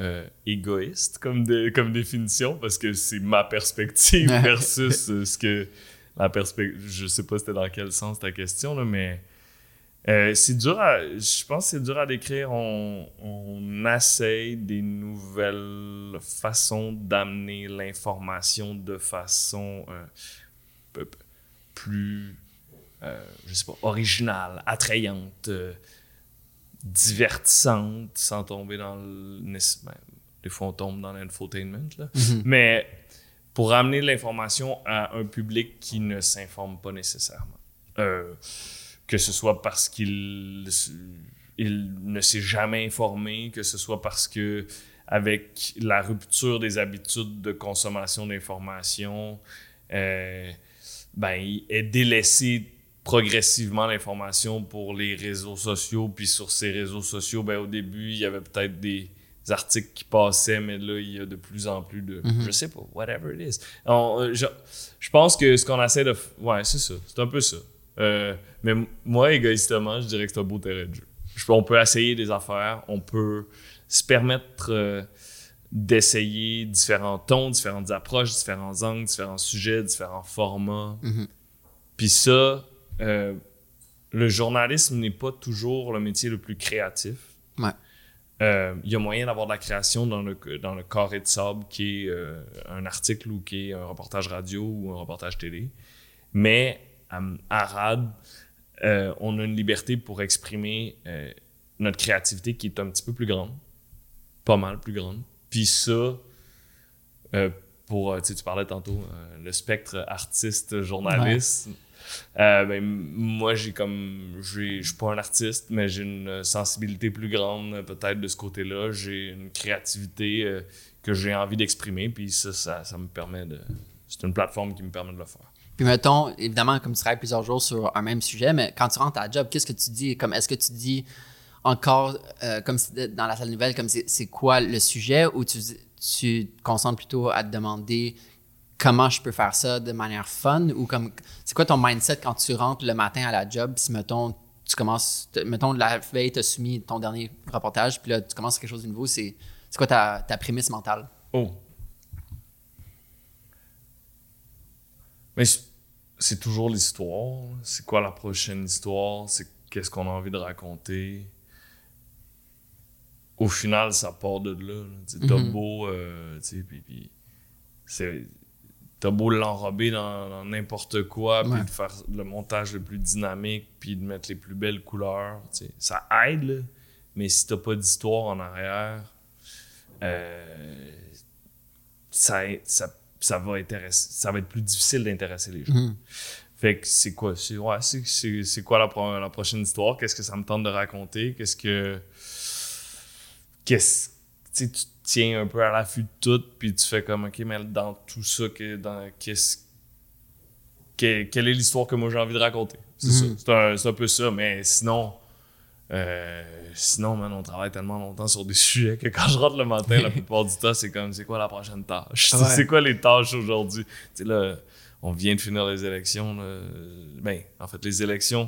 euh, égoïste comme, comme définition parce que c'est ma perspective versus euh, ce que la perspective. Je sais pas c'était dans quel sens ta question, là, mais c'est dur à. Je pense que c'est dur à décrire. On, on essaye des nouvelles façons d'amener l'information de façon plus. Euh, je sais pas, originale, attrayante. euh, divertissante sans tomber dans le. ben, des fois, on tombe dans l'infotainment, là. Mais pour amener l'information à un public qui ne s'informe pas nécessairement. Euh, que ce soit parce qu'il il ne s'est jamais informé, que ce soit parce que avec la rupture des habitudes de consommation d'information, euh, ben, il est délaissé progressivement l'information pour les réseaux sociaux. Puis sur ces réseaux sociaux, ben, au début, il y avait peut-être des articles qui passaient, mais là, il y a de plus en plus de... Je sais pas, whatever it is. On- euh, je, je pense que ce qu'on essaie de... Ouais, c'est ça. C'est un peu ça. Euh, mais moi, égoïstement, je dirais que c'est un beau terrain de jeu. Je- on peut essayer des affaires, on peut se permettre euh, d'essayer différents tons, différentes approches, différents angles, différents sujets, différents formats. Mhm. Puis ça, euh, le journalisme n'est pas toujours le métier le plus créatif. Ouais. Euh, Il y a moyen d'avoir de la création dans le, dans le carré de sable qui est euh, un article ou qui est un reportage radio ou un reportage télé. Mais à, à RAD, on a une liberté pour exprimer notre créativité qui est un petit peu plus grande. Pas mal plus grande. Puis ça, pour, tu sais, tu parlais tantôt, euh, le spectre artiste-journaliste. Euh, ben, moi, j'ai comme. Je suis pas un artiste, mais j'ai une sensibilité plus grande, peut-être, de ce côté-là. J'ai une créativité euh, que j'ai envie d'exprimer, puis ça, ça, me permet de. C'est une plateforme qui me permet de le faire. Puis mettons, évidemment, comme tu travailles plusieurs jours sur un même sujet, mais quand tu rentres à la job, qu'est-ce que tu dis? Comme est-ce que tu dis encore, euh, comme dans la salle nouvelle, comme c'est quoi le sujet, ou tu, tu te concentres plutôt à te demander comment je peux faire ça de manière fun, ou comme c'est quoi ton mindset quand tu rentres le matin à la job, si mettons tu commences, mettons la veille t'as soumis ton dernier reportage, puis là tu commences quelque chose de nouveau, c'est c'est quoi ta, ta prémisse mentale? Oh. Mais c'est- toujours l'histoire. C'est quoi la prochaine histoire? C'est qu'est-ce qu'on a envie de raconter? Au final, ça part de là. là. Tu Mhm. beau, euh, tu sais, puis, puis c'est- t'as beau l'enrober dans n'importe quoi, puis Ouais. de faire le montage le plus dynamique, puis de mettre les plus belles couleurs. tu sais. Ça aide, là. mais si t'as pas d'histoire en arrière, euh, ça, ça, ça, va intéresser, ça va être plus difficile d'intéresser les gens. Mhm. Fait que c'est quoi? C'est ouais, c'est- quoi la, la prochaine histoire? Qu'est-ce que ça me tente de raconter? Qu'est-ce que. Qu'est-ce. Tu tiens un peu à l'affût de tout, puis tu fais comme, OK, mais dans tout ça, que, dans, qu'est-ce. que- quelle est l'histoire que moi j'ai envie de raconter? C'est ça. Mhm. C'est un, c'est un peu ça, mais sinon. euh, sinon, man, on travaille tellement longtemps sur des sujets que quand je rentre le matin, la plupart du temps, c'est comme, c'est quoi la prochaine tâche? Ouais. C'est quoi les tâches aujourd'hui? Tu sais, là, on vient de finir les élections. là. Ben, en fait, les élections,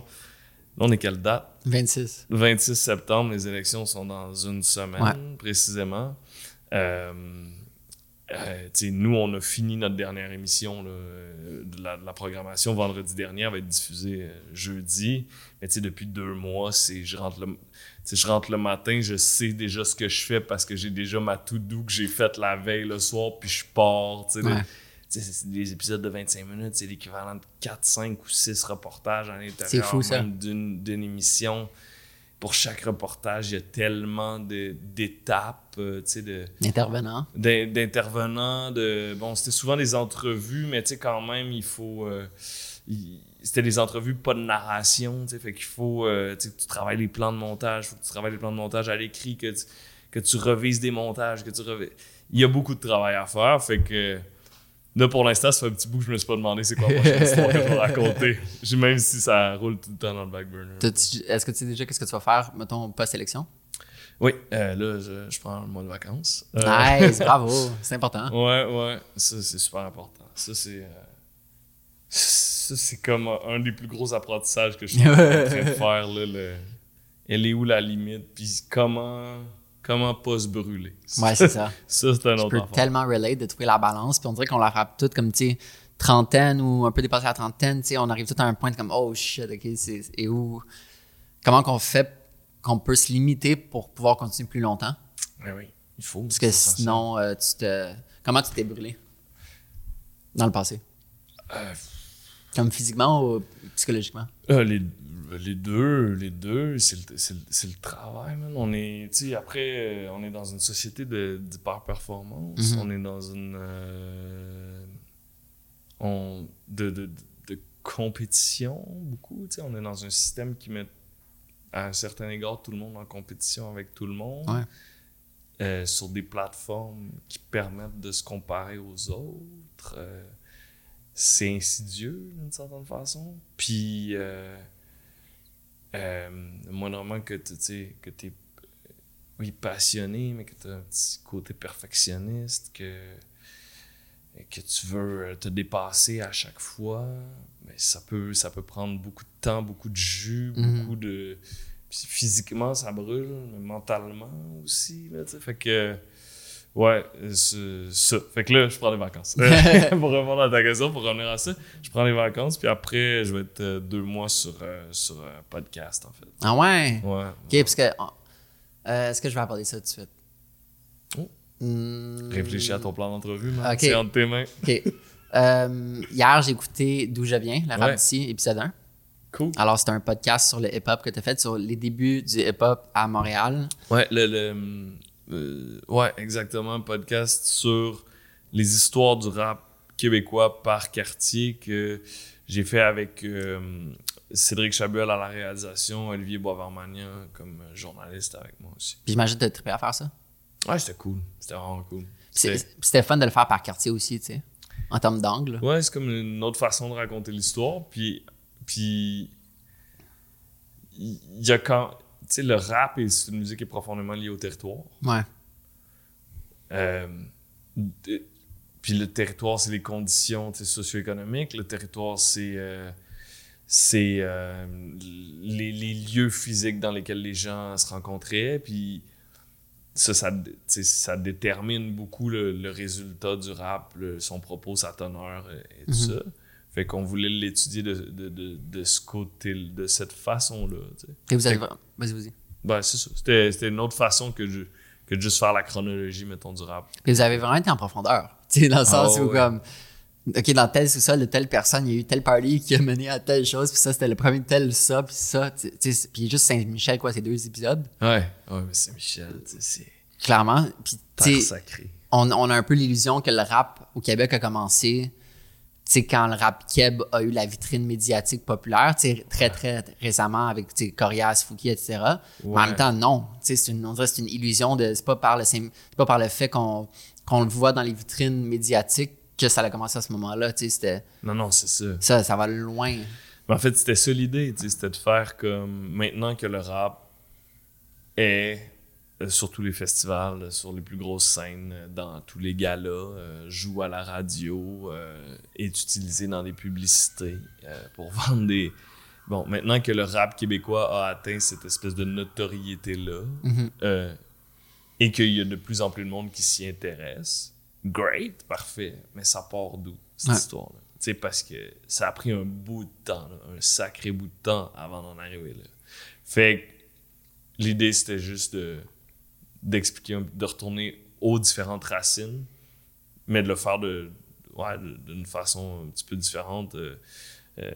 là, on est quelle date? 26. Le 26 septembre, les élections sont dans une semaine, Ouais. précisément. Euh, euh, nous, on a fini notre dernière émission là, euh, de, la, de la programmation vendredi dernier. Elle va être diffusée euh, jeudi. Mais depuis deux mois, c'est je rentre le, je rentre le matin, je sais déjà ce que je fais parce que j'ai déjà ma to-do que j'ai faite la veille le soir, puis je pars. tu sais, Ouais. de- tu sais, c'est des épisodes de 25 minutes, c'est l'équivalent de 4, 5 ou 6 reportages à l'intérieur d'une d'une émission. Pour chaque reportage, il y a tellement de- d'étapes, euh, tu sais, de Intervenant. d'in- d'intervenants de bon c'était souvent des entrevues mais tu sais quand même il faut euh, il- c'était des entrevues pas de narration tu sais fait qu'il faut euh, tu sais, que tu travailles les plans de montage faut que tu travailles les plans de montage à l'écrit que tu, que tu revises des montages que tu revises il y a beaucoup de travail à faire fait que là pour l'instant ça fait un petit bout que je me suis pas demandé c'est quoi la prochaine histoire que je vais raconter J'ai- même si ça roule tout le temps dans le back burner Est-ce que tu sais déjà qu'est-ce que tu vas faire, mettons, post-élection? oui euh, là je, je prends le mois de vacances Euh, Nice, bravo. C'est important. Ouais, ouais, ça c'est super important. Ça c'est. euh, Ça c'est comme un un des plus gros apprentissages que je suis en train de faire. Là, le... Elle est où la limite? Puis comment, comment pas se brûler? Ouais, c'est ça. Ça c'est un Je autre peux affaire. tellement relate de trouver la balance. Puis on dirait qu'on la frappe toutes comme, tu sais, trentaine ou un peu dépassé la trentaine. Tu sais, on arrive tout à un point de comme, oh shit, OK, c'est et où... Comment qu'on fait qu'on peut se limiter pour pouvoir continuer plus longtemps? Ouais, oui, il faut. Parce que sinon, euh, tu te... Comment tu t'es brûlé? Dans le passé? Euh, Comme physiquement ou psychologiquement? Euh, les, les deux, les deux, c'est le, travail, man. On est, tu sais, après, euh, on est dans une société de- d'hyper-performance. Mhm. On est dans une. euh, on, de, de, de compétition, beaucoup. Tu sais, on est dans un système qui met, à un certain égard, tout le monde en compétition avec tout le monde. Ouais. Euh, sur des plateformes qui permettent de se comparer aux autres. Euh, c'est insidieux d'une certaine façon. Puis, euh, euh, moindrement que tu sais, que es oui, passionné, mais que tu as un petit côté perfectionniste, que, que tu veux euh, te dépasser à chaque fois, mais ça peut, ça peut prendre beaucoup de temps, beaucoup de jus, Mhm. beaucoup de. Puis physiquement, ça brûle, mais mentalement aussi. Là, fait que. Ouais, c'est ça. Fait que là, je prends des vacances. pour répondre à ta question, pour revenir à ça, je prends des vacances, puis après, je vais être euh, deux mois sur, euh, sur un podcast, en fait. Ah ouais? Ouais. OK, parce que... euh, Est-ce que je vais aborder ça tout de suite? Oh. Hmm, Réfléchis à ton plan d'entrevue, man. Ok. C'est entre tes mains. OK. Euh, hier, j'ai écouté D'où je viens, la rap Ouais. d'ici, épisode 1. Cool. Alors, c'est un podcast sur le hip-hop que tu as fait sur les débuts du hip-hop à Montréal. Ouais, le, le, euh, ouais, exactement. Un podcast sur les histoires du rap québécois par quartier que j'ai fait avec euh, Cédric Chabuel à la réalisation, Olivier Boisvermagnan comme journaliste avec moi aussi. Puis j'imagine que tu trippé à faire ça. Ouais, c'était cool. C'était vraiment cool. C'était fun de le faire par quartier aussi, tu sais, en termes d'angle. Ouais, c'est comme une autre façon de raconter l'histoire. Puis, puis il y a quand. Tu sais, le rap, et c'est une musique qui est profondément liée au territoire. Ouais. Euh, puis le territoire, c'est les conditions socio-économiques. Le territoire, c'est euh, c'est euh, les, les lieux physiques dans lesquels les gens se rencontraient. Puis ça, ça, détermine beaucoup le, le résultat du rap, le- son propos, sa teneur et tout Mhm. ça. Fait qu'on voulait l'étudier de, de, de, de ce côté, de cette façon-là. tu sais. Et vous avez... Vas-y, vas-y. Ben, c'est ça. C'était c'était une autre façon que, je, que de juste faire la chronologie, mettons, du rap. Puis vous avez vraiment été en profondeur. Tu sais, dans le sens Ah, où, ouais. comme, OK, dans tel sous-sol de telle personne, il y a eu tel party qui a mené à telle chose, puis ça, c'était le premier tel, ça, puis ça. tu sais, Puis juste Saint-Michel, quoi, ces deux épisodes, Ouais, ouais, mais c'est Michel, tu sais, c'est clairement. Puis, tu sais, on, on a un peu l'illusion que le rap au Québec a commencé, sais, quand le rap keb a eu la vitrine médiatique populaire, tu très, très récemment avec, tu sais, Corias, Fouki, etc. Mais en même temps, non. Tu sais, c'est une, on dirait que c'est une illusion de, c'est pas par le, c'est pas par le fait qu'on, qu'on le voit dans les vitrines médiatiques que ça a commencé à ce moment-là, tu sais, c'était, Non, non, c'est ça. ça, ça va loin. Mais en fait, c'était ça l'idée, tu sais, c'était de faire comme maintenant que le rap est sur tous les festivals, euh, sur les plus grosses scènes, euh, dans tous les galas, euh, joue à la radio, euh, est utilisé dans des publicités euh, pour vendre des. Bon, maintenant que le rap québécois a atteint cette espèce de notoriété-là, Mhm. euh, et qu'il y a de plus en plus de monde qui s'y intéresse, great, parfait, mais ça part d'où, cette Ouais. histoire-là? Tu sais, parce que ça a pris un bout de temps, là, un sacré bout de temps avant d'en arriver là. Fait que l'idée, c'était juste de- d'expliquer, de retourner aux différentes racines, mais de le faire de, ouais, d'une façon un petit peu différente, euh, euh,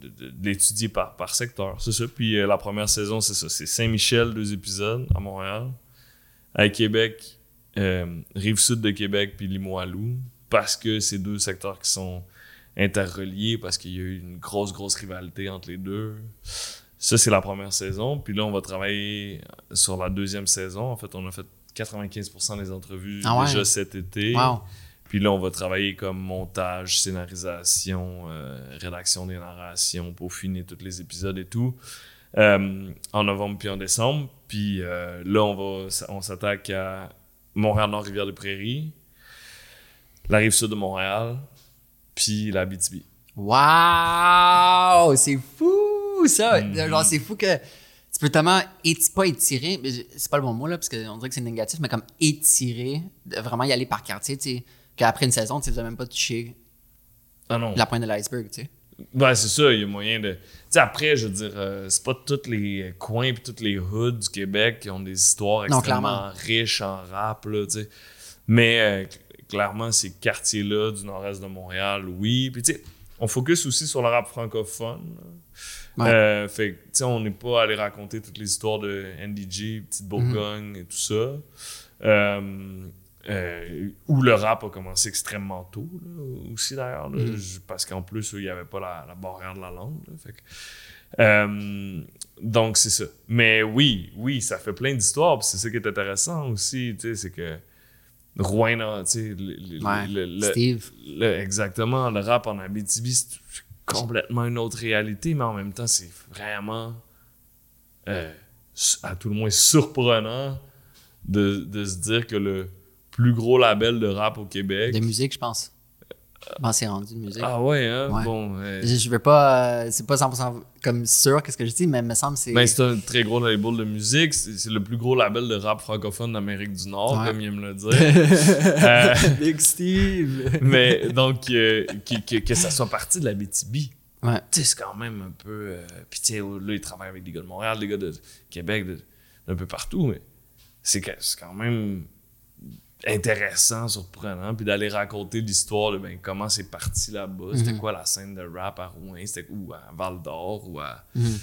de l'étudier par, par secteur. C'est ça. Puis euh, la première saison, c'est ça. C'est Saint-Michel, deux épisodes à Montréal. À Québec, euh, Rive-Sud de Québec, puis Limoilou, parce que c'est deux secteurs qui sont interreliés, parce qu'il y a eu une grosse, grosse rivalité entre les deux. Ça, c'est la première saison. Puis là, on va travailler sur la deuxième saison. En fait, on a fait 95% des entrevues Ah ouais? déjà cet été. Wow. Puis là, on va travailler comme montage, scénarisation, euh, rédaction des narrations, peaufiner tous les épisodes et tout. euh, en novembre puis en décembre. Puis euh, là, on va on s'attaque à Montréal-Nord, Rivière-des-Prairies, la rive sud de Montréal, puis la BTB. Wow! C'est fou, ça! Mhm. Genre, c'est fou que tu peux tellement éti- pas étirer, mais c'est pas le bon mot, là, parce qu'on dirait que c'est négatif, mais comme étirer, de vraiment y aller par quartier, tu sais, qu'après une saison, tu sais, même pas touché Ah non. la pointe de l'iceberg, tu sais. Ouais, c'est ça, il y a moyen de. Tu sais, après, je veux dire, euh, c'est pas tous les coins puis toutes les hoods du Québec qui ont des histoires extrêmement riches en rap, là, tu sais. Mais euh, cl- clairement, ces quartiers-là du nord-est de Montréal, oui. Puis, tu sais, on focus aussi sur le rap francophone. là. Ouais. Euh, fait que, tu sais, on n'est pas allé raconter toutes les histoires de NDG, Petite Bourgogne et tout ça. Euh, euh, où le rap a commencé extrêmement tôt, là, aussi d'ailleurs, je- parce qu'en plus, il n'y avait pas la, la barrière de la langue. là, fait que, donc, c'est ça. Mais oui, oui, ça fait plein d'histoires, c'est ça qui est intéressant aussi, tu sais, c'est que Rouen, tu sais, le, le- Ouais. le- le- Steve. le- exactement, le rap en Abitibi, c'est complètement une autre réalité, mais en même temps, c'est vraiment, euh, à tout le moins, surprenant de, de se dire que le plus gros label de rap au Québec. De musique, je pense. Je pense que c'est rendu de musique. Ah ouais, hein? Ouais. Bon, euh, Je, je veux pas. euh, c'est pas 100% comme sûr qu'est-ce que je dis, mais il me semble que c'est. ben, c'est un très gros label de musique. C'est c'est le plus gros label de rap francophone d'Amérique du Nord, Ouais. comme il aime le dire. Euh, Big Steve! mais donc, euh, que, que, que ça soit parti de la BTB. Ouais. tu sais, c'est quand même un peu. euh, Puis, tu sais, là, il travaille avec des gars de Montréal, des gars de Québec, de- d'un peu partout, mais c'est quand même intéressant, surprenant, puis d'aller raconter l'histoire de ben, comment c'est parti là-bas, c'était Mhm. quoi la scène de rap à Rouen, c'était ou à Val d'Or, ou à. Mhm.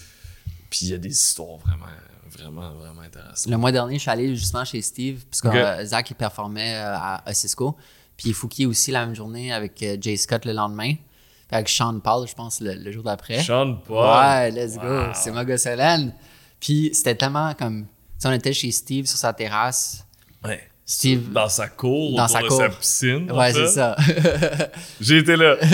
Puis il y a des histoires vraiment, vraiment, vraiment intéressantes. Le mois dernier, je suis allé justement chez Steve, puisque euh, Zach il performait euh, à, à Cisco. Puis Fouki aussi la même journée avec euh, Jay Scott le lendemain. Puis avec Sean Paul, je pense, le, le jour d'après. Sean Paul? Ouais, let's go. C'est ma. Puis c'était tellement comme. Tu sais, on était chez Steve sur sa terrasse. Ouais. Steve. Dans sa cour, Dans sa de cour. sa piscine. Ouais, c'est ça. J'ai été là.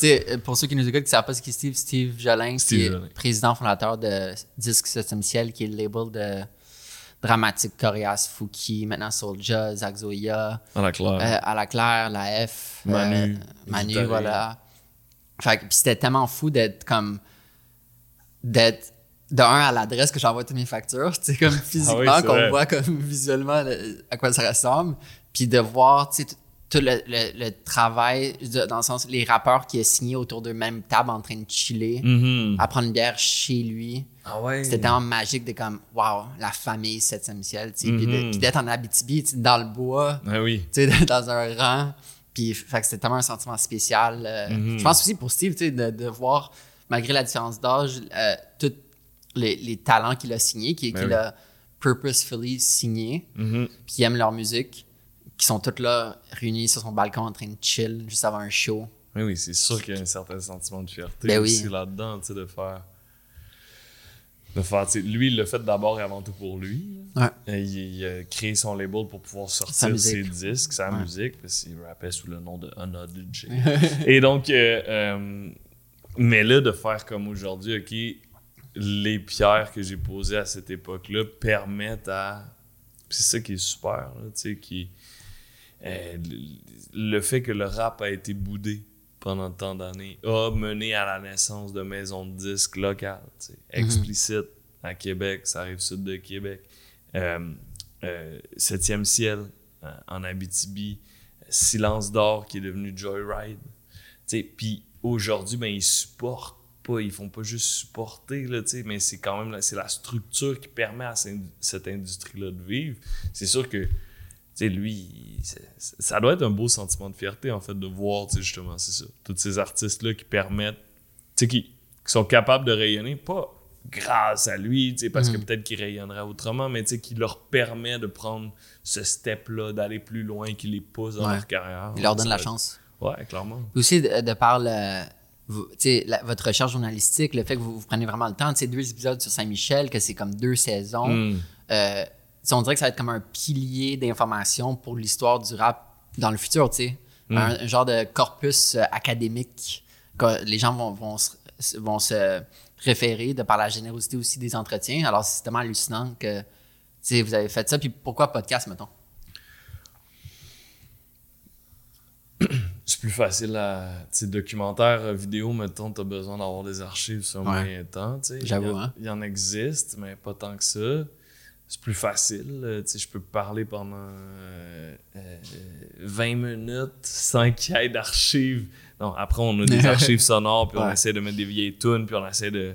Tu sais, pour ceux qui nous écoutent, qui ne savent pas ce qu'est Steve, Steve Jolin, Steve qui est Jolin. président fondateur de Disque 7 Ciel, qui est le label de Dramatique, Corias, Fouki, maintenant Soulja, Zach Zoya, À la claire. euh, à la Claire, la F, Manu, euh, Manu, voilà. Fait c'était tellement fou d'être comme d'être de un à l'adresse que j'envoie toutes mes factures, tu sais comme physiquement Ah c'est qu'on voit comme visuellement le- à quoi ça ressemble, puis de voir tu sais tout- tout le, le- le travail de- dans le sens les rappeurs qui a signé autour de même table en train de chiller, Mhm. à prendre une bière chez lui. Ah ouais. C'était tellement magique de comme wow, la famille 7e ciel, tu sais, puis Mhm. puis d'être en Abitibi, tu sais, dans le bois, Ah oui. tu sais, dans un rang. Puis, fait que c'était tellement un sentiment spécial. euh, Mhm. Je pense aussi pour Steve, tu sais, de, de voir, malgré la différence d'âge, euh, tous les, les talents qu'il a signés, Ben qu'il oui. a purposefully signés, Mhm. puis qui aiment leur musique, qui sont tous là, réunis sur son balcon en train de chill, juste avant un show. Oui, oui, c'est sûr qu'il y a un certain sentiment de fierté Ben oui. aussi là-dedans, tu sais, de faire. De faire, lui, il l'a fait d'abord et avant tout pour lui. Ouais. Il, il a créé son label pour pouvoir sortir ses disques, sa Ouais. musique, parce qu'il rappait sous le nom de Anna DJ. et donc, euh, euh, mais là, de faire comme aujourd'hui, OK, les pierres que j'ai posées à cette époque-là permettent à. C'est ça qui est super, là, tu sais, qui. euh, le- fait que le rap a été boudé pendant tant d'années a mené à la naissance de maisons de disques locales, tu sais, explicite à Québec, ça arrive sud de Québec. Euh, euh, Septième ciel en Abitibi, Silence d'or qui est devenu Joyride. Puis aujourd'hui, ben, ils supportent pas, ils font pas juste supporter, là, mais c'est quand même c'est la structure qui permet à cette industrie-là de vivre. C'est sûr que lui, ça doit être un beau sentiment de fierté, en fait, de voir, justement, c'est ça, tous ces artistes-là qui permettent, qui, qui sont capables de rayonner, pas grâce à lui, parce que mm. peut-être qu'il rayonnerait autrement, mais qui leur permet de prendre ce step-là, d'aller plus loin, qui les pousse dans leur carrière. Il leur donne la chance. Ouais, clairement. Aussi, de, de par votre recherche journalistique, le fait que vous, prenez vraiment le temps, deux épisodes sur Saint-Michel, que c'est comme deux saisons, mm. euh, on dirait que ça va être comme un pilier d'information pour l'histoire du rap dans le futur, tu sais. Mm. Un, genre de corpus euh, académique que les gens vont, vont, vont se référer de par la générosité aussi des entretiens. Alors, c'est tellement hallucinant que vous avez fait ça. Puis pourquoi podcast, mettons? c'est plus facile à. Tu documentaire, euh, vidéo, mettons, tu as besoin d'avoir des archives sur un moyen temps. J'avoue, hein? Il y en existe, mais pas tant que ça. C'est plus facile. Euh, tu je peux parler pendant 20 euh, minutes sans qu'il y ait d'archives non, après, on a des archives sonores, puis on essaie de mettre des vieilles tunes, puis on essaie de.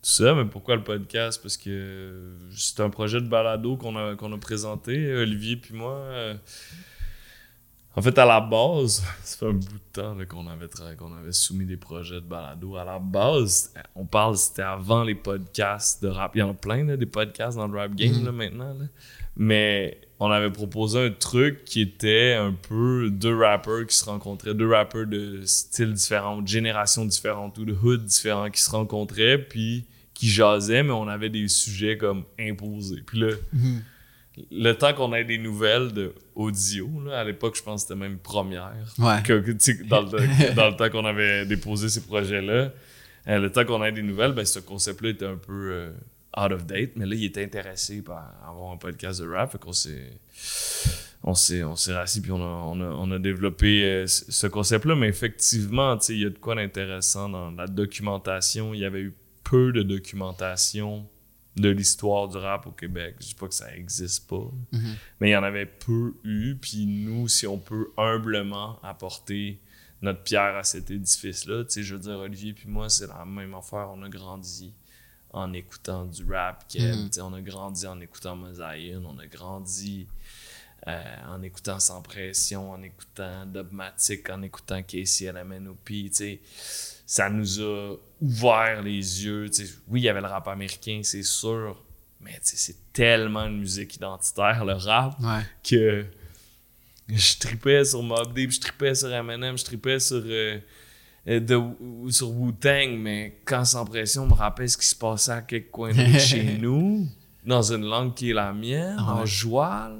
Tout ça, mais pourquoi le podcast? Parce que c'est un projet de balado qu'on a, qu'on a présenté, Olivier puis moi. Euh, en fait, à la base, ça fait un bout de temps qu'on avait, qu'on avait soumis des projets de balado. À la base, on parle, c'était avant les podcasts de rap. Il y en a plein, des podcasts dans le rap game là, maintenant. Mais on avait proposé un truc qui était un peu deux rappers qui se rencontraient, deux rappers de styles différents, de générations différentes ou de hoods différents qui se rencontraient, puis qui jasaient, mais on avait des sujets comme imposés. Puis là, mhm. Le temps qu'on ait des nouvelles de audio, à l'époque, je pense que c'était même première. Que, dans, le, dans, le, temps qu'on avait déposé ces projets-là, euh, le temps qu'on ait des nouvelles, ben, ce concept-là était un peu. Euh, out of date, mais là, il était intéressé par avoir un podcast de rap. Fait qu'on s'est. On s'est, on s'est rassis puis on a, on a, on a développé euh, ce concept-là. Mais effectivement, il y a de quoi d'intéressant dans la documentation. Il y avait eu peu de documentation de l'histoire du rap au Québec. Je dis pas que ça existe pas, mm-hmm. mais il y en avait peu eu. Puis nous, si on peut humblement apporter notre pierre à cet édifice-là, je veux dire, Olivier puis moi, c'est la même affaire. On a grandi en écoutant du rap. Mm. On a grandi en écoutant Mosaïen, on a grandi euh, en écoutant Sans Pression, en écoutant Dogmatic, en écoutant Casey LMNOP. Ça nous a ouvert les yeux. Oui, il y avait le rap américain, c'est sûr, mais c'est tellement une musique identitaire, le rap, que je tripais sur Mob Deep, je tripais sur Eminem, je tripais sur... Euh, euh, de, sur Wu-Tang, mais quand sans pression, on me rappelle ce qui se passait à quelques coins de chez nous, dans une langue qui est la mienne, ah en joual.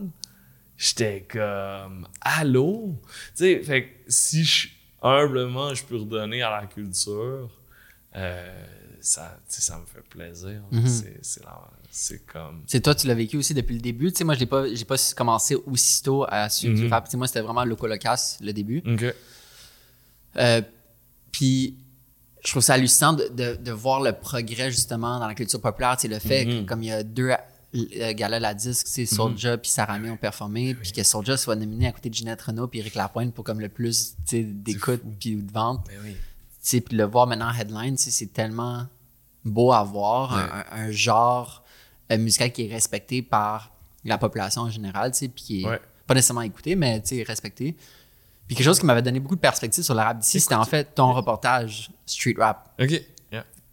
J'étais comme, allô? Tu sais, fait si je, humblement je peux redonner à la culture, euh, ça, ça me fait plaisir. Mm-hmm. C'est comme. C'est toi, tu l'as vécu aussi depuis le début. Tu sais, moi, je n'ai pas, pas commencé aussitôt à suivre du mm-hmm. rap. moi, c'était vraiment le colocasse, le début. Euh, puis je trouve ça hallucinant de, de, voir le progrès justement dans la culture populaire. C'est le fait que mm-hmm. comme il y a deux euh, galas la disque, c'est mm-hmm. Soulja puis Sarah May ont performé, puis que Soulja soit nominé à côté de Ginette Renault puis Eric Lapointe pour comme le plus d'écoute puis de vente. Puis le voir maintenant headline, c'est tellement beau à voir, un, genre euh, musical qui est respecté par la population en général, puis qui est pas nécessairement écouté, mais respecté. Puis quelque chose qui m'avait donné beaucoup de perspective sur le rap d'ici, c'était en fait ton reportage Street Rap. OK.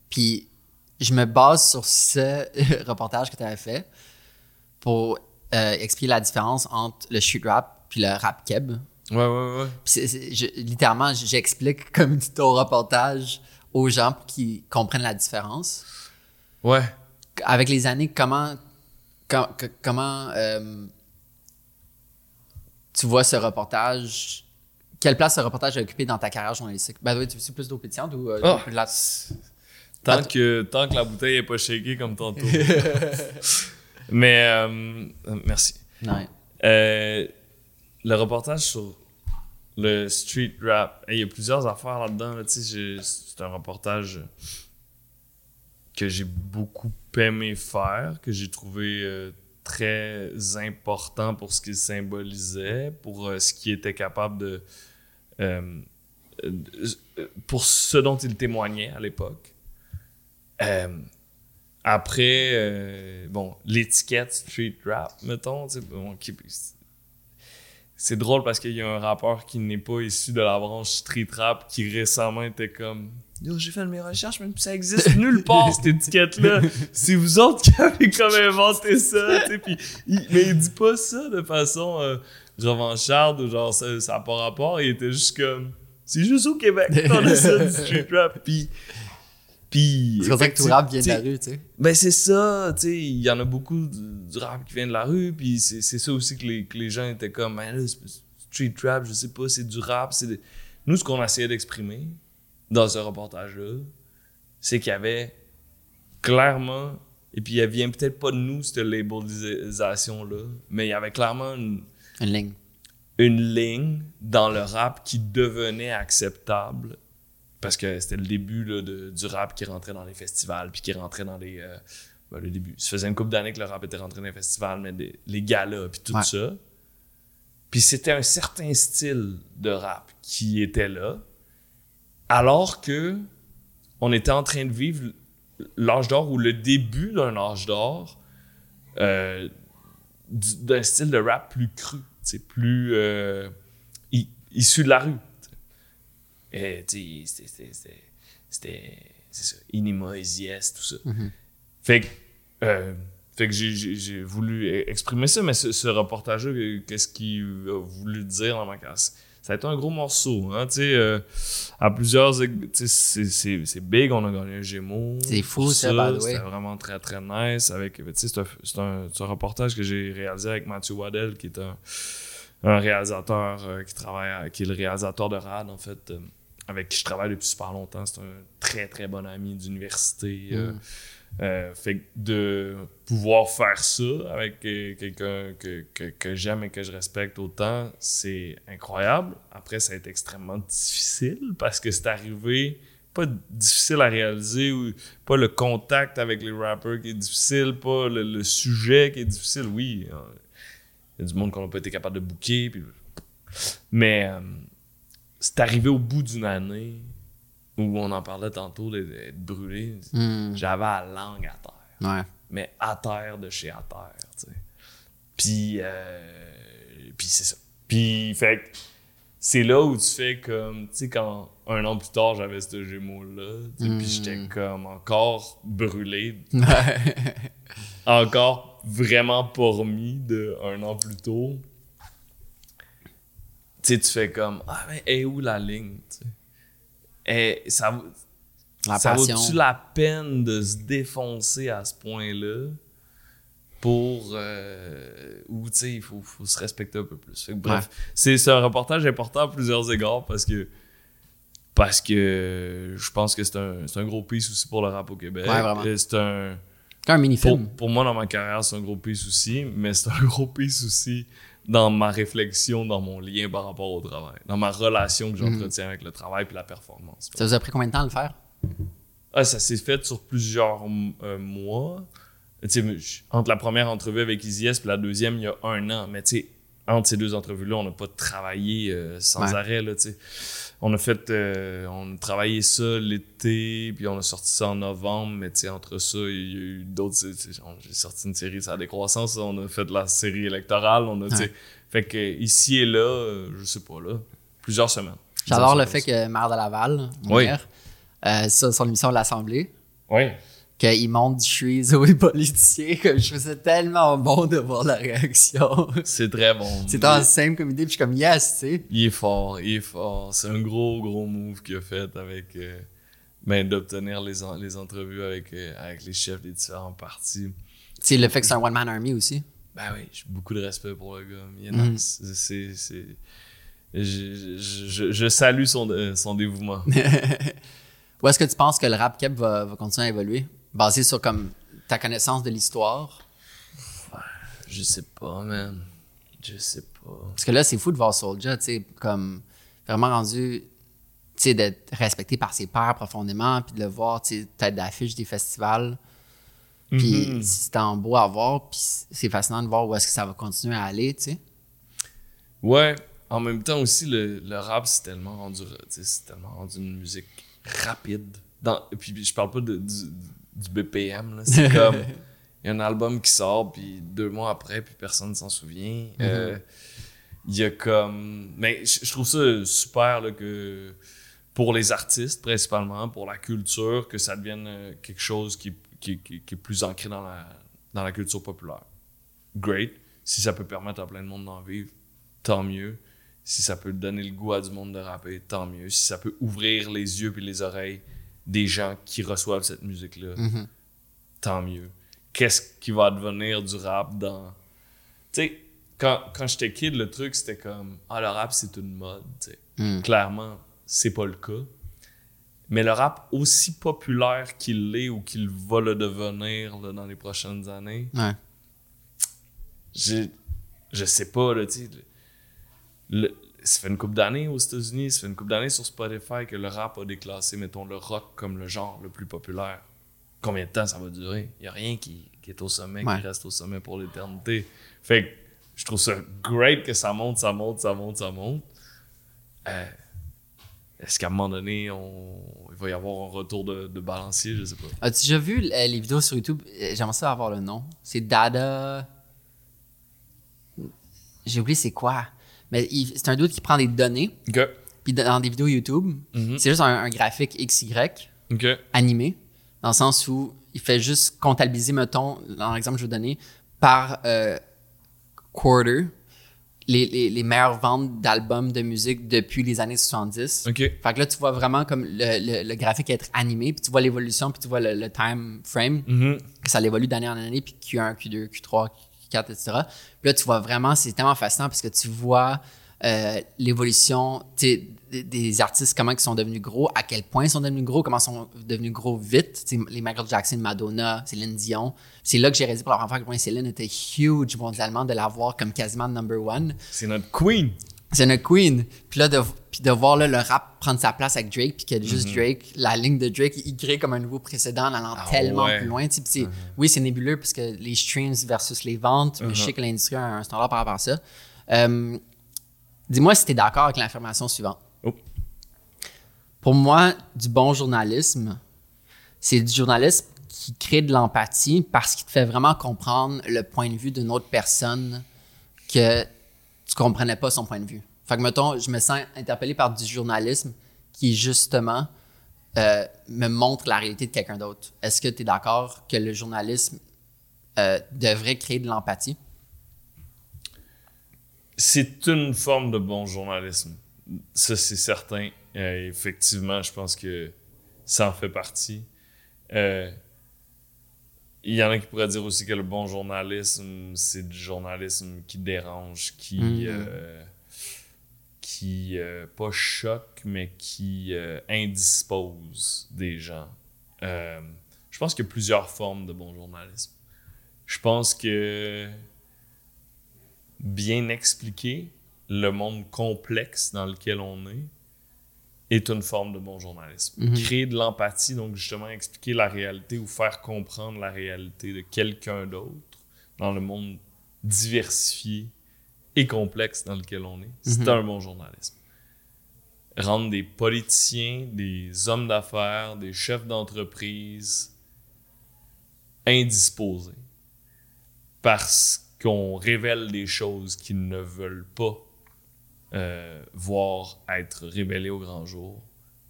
Puis je me base sur ce reportage que tu avais fait pour euh, expliquer la différence entre le street rap puis le rap keb. Ouais, ouais, ouais. Littéralement, j'explique comme ton reportage aux gens pour qu'ils comprennent la différence. Ouais. Avec les années, comment, comment euh, tu vois ce reportage? Quelle place ce reportage a occupé dans ta carrière journalistique? Ben oui, tu veux plus d'eau pétillante ou euh, oh. Tant, que, tant que la bouteille n'est pas shakée comme tantôt. Mais euh, merci. Euh, le reportage sur le street rap, il y a plusieurs affaires là-dedans. c'est un reportage que j'ai beaucoup aimé faire, que j'ai trouvé très important pour ce qu'il symbolisait, pour euh, ce qu'il était capable de. euh, euh, pour ce dont il témoignait à l'époque. Euh, après, euh, bon, l'étiquette street rap, mettons, bon, c'est drôle parce qu'il y a un rappeur qui n'est pas issu de la branche street rap qui récemment était comme j'ai fait mes recherches, même ça existe nulle part cette étiquette-là. C'est vous autres qui avez comme inventé ça. Puis, il- mais il dit pas ça de façon euh, revancharde ou genre ça n'a pas rapport. Il était juste comme c'est juste au Québec qu'on a ça du street rap. Puis, puis C'est comme ça que tout rap vient de la rue, tu sais. ben c'est ça, tu sais, il y en a beaucoup du, du rap qui vient de la rue, puis c'est ça aussi que les, que les gens étaient comme, là, street rap, je sais pas, c'est du rap, c'est Nous, ce qu'on essayait d'exprimer dans ce reportage-là, c'est qu'il y avait clairement, et puis elle vient peut-être pas de nous, cette labelisation-là, mais il y avait clairement une, Une ligne. une ligne dans le rap qui devenait acceptable parce que c'était le début là, de- du rap qui rentrait dans les festivals puis qui rentrait dans les euh, ben, le début ça faisait une couple d'années que le rap était rentré dans les festivals mais des- les galas puis tout Ouais. ça puis c'était un certain style de rap qui était là alors que on était en train de vivre l'âge d'or ou le début d'un âge d'or euh, du- d'un style de rap plus cru, plus euh, issu de la rue. Sais, c'était- ça, Inima, tout ça. Fait que, euh, fait que j'ai- voulu e- exprimer ça, mais ce, ce reportage-là, euh, qu'est-ce qu'il a voulu dire dans ma casse? Ça a été un gros morceau, hein, tu sais, euh, à plusieurs, c'est- big, on a gagné un Gémeaux. C'est fou, ça, way. C'était vraiment très, très nice. C'est un, un- reportage que j'ai réalisé avec Mathieu Waddell, qui est un, un réalisateur euh, qui travaille, qui est le réalisateur de RAD, en fait, euh, avec qui je travaille depuis super longtemps. C'est un très, très bon ami d'université. euh, Mm. euh, fait que de pouvoir faire ça avec euh, quelqu'un que, que, que j'aime et que je respecte autant, c'est incroyable. Après, ça a été extrêmement difficile parce que c'est arrivé, pas difficile à réaliser, ou pas le contact avec les rappers qui est difficile, pas le, le sujet qui est difficile. Oui, euh, il y a du monde qu'on n'a pas été capable de booker. puis- Mais euh, c'est arrivé au bout d'une année où on en parlait tantôt d'être brûlé. Hmm. J'avais la langue à terre. Ouais. Mais à terre de chez à terre, tu sais. Puis, euh, puis c'est ça. Puis, fait c'est là où tu fais comme, tu sais, quand un an plus tard, j'avais ce sais, puis j'étais comme encore brûlé, encore vraiment pas remis de un an plus tôt. Tu fais comme, ah, mais est où la ligne? Et ça, La ça vaut-tu la peine de se défoncer à ce point-là pour euh, ou tu sais il faut, faut se respecter un peu plus? Fait que bref c'est c'est un reportage important à plusieurs égards parce que parce que je pense que c'est un, c'est un gros piece aussi pour le rap au Québec Ouais, vraiment. Et c'est un C'est un pour, mini-film. pour moi dans ma carrière c'est un gros piece aussi mais c'est un gros piece aussi dans ma réflexion dans mon lien par rapport au travail dans ma relation que j'entretiens avec le travail puis la performance Ça vous a pris combien de temps de le faire? ah, ça s'est fait sur plusieurs euh, mois. Entre la première entrevue avec Easy S et la deuxième, il y a un an. Mais entre ces deux entrevues-là, on n'a pas travaillé euh, sans Ouais. arrêt. Là. On a fait, euh, on a travaillé ça l'été, puis on a sorti ça en novembre. Mais tu entre ça, il y a eu d'autres. J'ai sorti une série sur la décroissance. On a fait la série électorale. On a, Ouais. Fait que ici et là, euh, je sais pas, là, plusieurs semaines. J'adore le fait que Maire de Laval, Oui. maire, euh, sur son émission de l'Assemblée, Oui. Qu'il monte du cheese aux politiciens, comme je faisais tellement bon de voir la réaction. C'est très bon. C'est tant simple comme idée, puis je suis comme yes, tu sais. Il est fort, il est fort. C'est un gros, gros move qu'il a fait avec. euh, ben, d'obtenir les, en- les entrevues avec, euh, avec les chefs des différents partis. C'est le fait que c'est un one-man army aussi. Ben oui, j'ai beaucoup de respect pour le gars. Il nice. C'est. je- je- je salue son, euh, son dévouement. Où est-ce que tu penses que le rap cap va, va continuer à évoluer? Basé sur comme ta connaissance de l'histoire? je sais pas, man. Je sais pas. Parce que là, c'est fou de voir Soulja, tu sais, comme vraiment rendu, tu sais, d'être respecté par ses pairs profondément, puis de le voir, tu sais, tête d'affiche des festivals. Puis Mhm. c'est en beau à voir, puis c'est fascinant de voir où est-ce que ça va continuer à aller, tu sais. Ouais, en même temps aussi, le, le rap, c'est tellement rendu, tu sais, c'est tellement rendu une musique rapide. Dans, puis je parle pas de, du, du BPM. C'est comme, il y a un album qui sort, puis deux mois après, puis personne s'en souvient. Euh, Il y a comme... Mais je, trouve ça super, là, que pour les artistes, principalement, pour la culture, que ça devienne euh, quelque chose qui, qui, qui- qui est plus ancré dans la, dans la culture populaire. Great. Si ça peut permettre à plein de monde d'en vivre, tant mieux. Si ça peut donner le goût à du monde de rapper, tant mieux. Si ça peut ouvrir les yeux et les oreilles des gens qui reçoivent cette musique-là, Mhm. tant mieux. Qu'est-ce qui va devenir du rap dans. Tu sais, quand, quand j'étais kid, le truc c'était comme Ah, le rap c'est une mode. tu sais. Mm. Clairement, c'est pas le cas. Mais le rap, aussi populaire qu'il l'est ou qu'il va le devenir là, dans les prochaines années, Ouais. je, je sais pas, là, tu sais. le- ça fait une couple d'années aux États-Unis, ça fait une couple d'années sur Spotify que le rap a déclassé, mettons, le rock comme le genre le plus populaire. Combien de temps ça va durer? Il y a rien qui, qui est au sommet, Ouais. qui reste au sommet pour l'éternité. Fait que je trouve ça great que ça monte, ça monte, ça monte, ça monte. Euh, Est-ce qu'à un moment donné, on... il va y avoir un retour de, de balancier? Je sais pas. As-tu déjà vu euh, les vidéos sur YouTube? Euh, J'aimerais ça avoir le nom. C'est Dada. J'ai oublié c'est quoi. Mais c'est un doute qui prend des données, puis dans des vidéos YouTube, Mhm. c'est juste un, un graphique XY OK. animé, dans le sens où il fait juste comptabiliser, mettons, dans l'exemple que je vais donner, par euh, quarter, les, les, les meilleures ventes d'albums de musique depuis les années 70. OK. Fait que là, tu vois vraiment comme le, le, le graphique être animé, puis tu vois l'évolution, puis tu vois le, le time frame, Mhm. que ça évolue d'année en année, puis Q1, Q2, Q3, Q4, etc. Là, tu vois vraiment, c'est tellement fascinant parce que tu vois euh, l'évolution des, artistes, comment ils sont devenus gros, à quel point ils sont devenus gros, comment ils sont devenus gros vite. Les Michael Jackson, Madonna, Céline Dion. C'est là que j'ai réalisé pour la première fois point Céline était huge mondialement, de la voir comme quasiment number one. C'est notre queen. C'est une queen. Puis là, de, puis de voir là, le rap prendre sa place avec Drake, puis que juste Drake, la ligne de Drake, il crée comme un nouveau précédent en allant. Ah tellement ouais. plus loin. tu sais. Puis c'est- Oui, c'est nébuleux parce que les streams versus les ventes, mais je sais que l'industrie a un standard par rapport à ça. Euh, Dis-moi si tu es d'accord avec l'affirmation suivante. Oh. Pour moi, du bon journalisme, c'est du journalisme qui crée de l'empathie parce qu'il te fait vraiment comprendre le point de vue d'une autre personne que tu comprenais pas son point de vue. Fait que, mettons, je me sens interpellé par du journalisme qui, justement, euh, me montre la réalité de quelqu'un d'autre. Est-ce que tu es d'accord que le journalisme euh, devrait créer de l'empathie? C'est une forme de bon journalisme. Ça, c'est certain. Euh, effectivement, je pense que ça en fait partie. Il y en a qui pourraient dire aussi que le bon journalisme, c'est du journalisme qui dérange, qui, Mhm. euh, qui euh, pas choque, mais qui euh, indispose des gens. Je pense qu'il y a plusieurs formes de bon journalisme. Je pense que bien expliquer le monde complexe dans lequel on est est une forme de bon journalisme. Mhm. Créer de l'empathie, donc justement expliquer la réalité ou faire comprendre la réalité de quelqu'un d'autre dans le monde diversifié et complexe dans lequel on est, c'est Mhm. un bon journalisme. Rendre des politiciens, des hommes d'affaires, des chefs d'entreprise indisposés parce qu'on révèle des choses qu'ils ne veulent pas euh, voir être révélées au grand jour,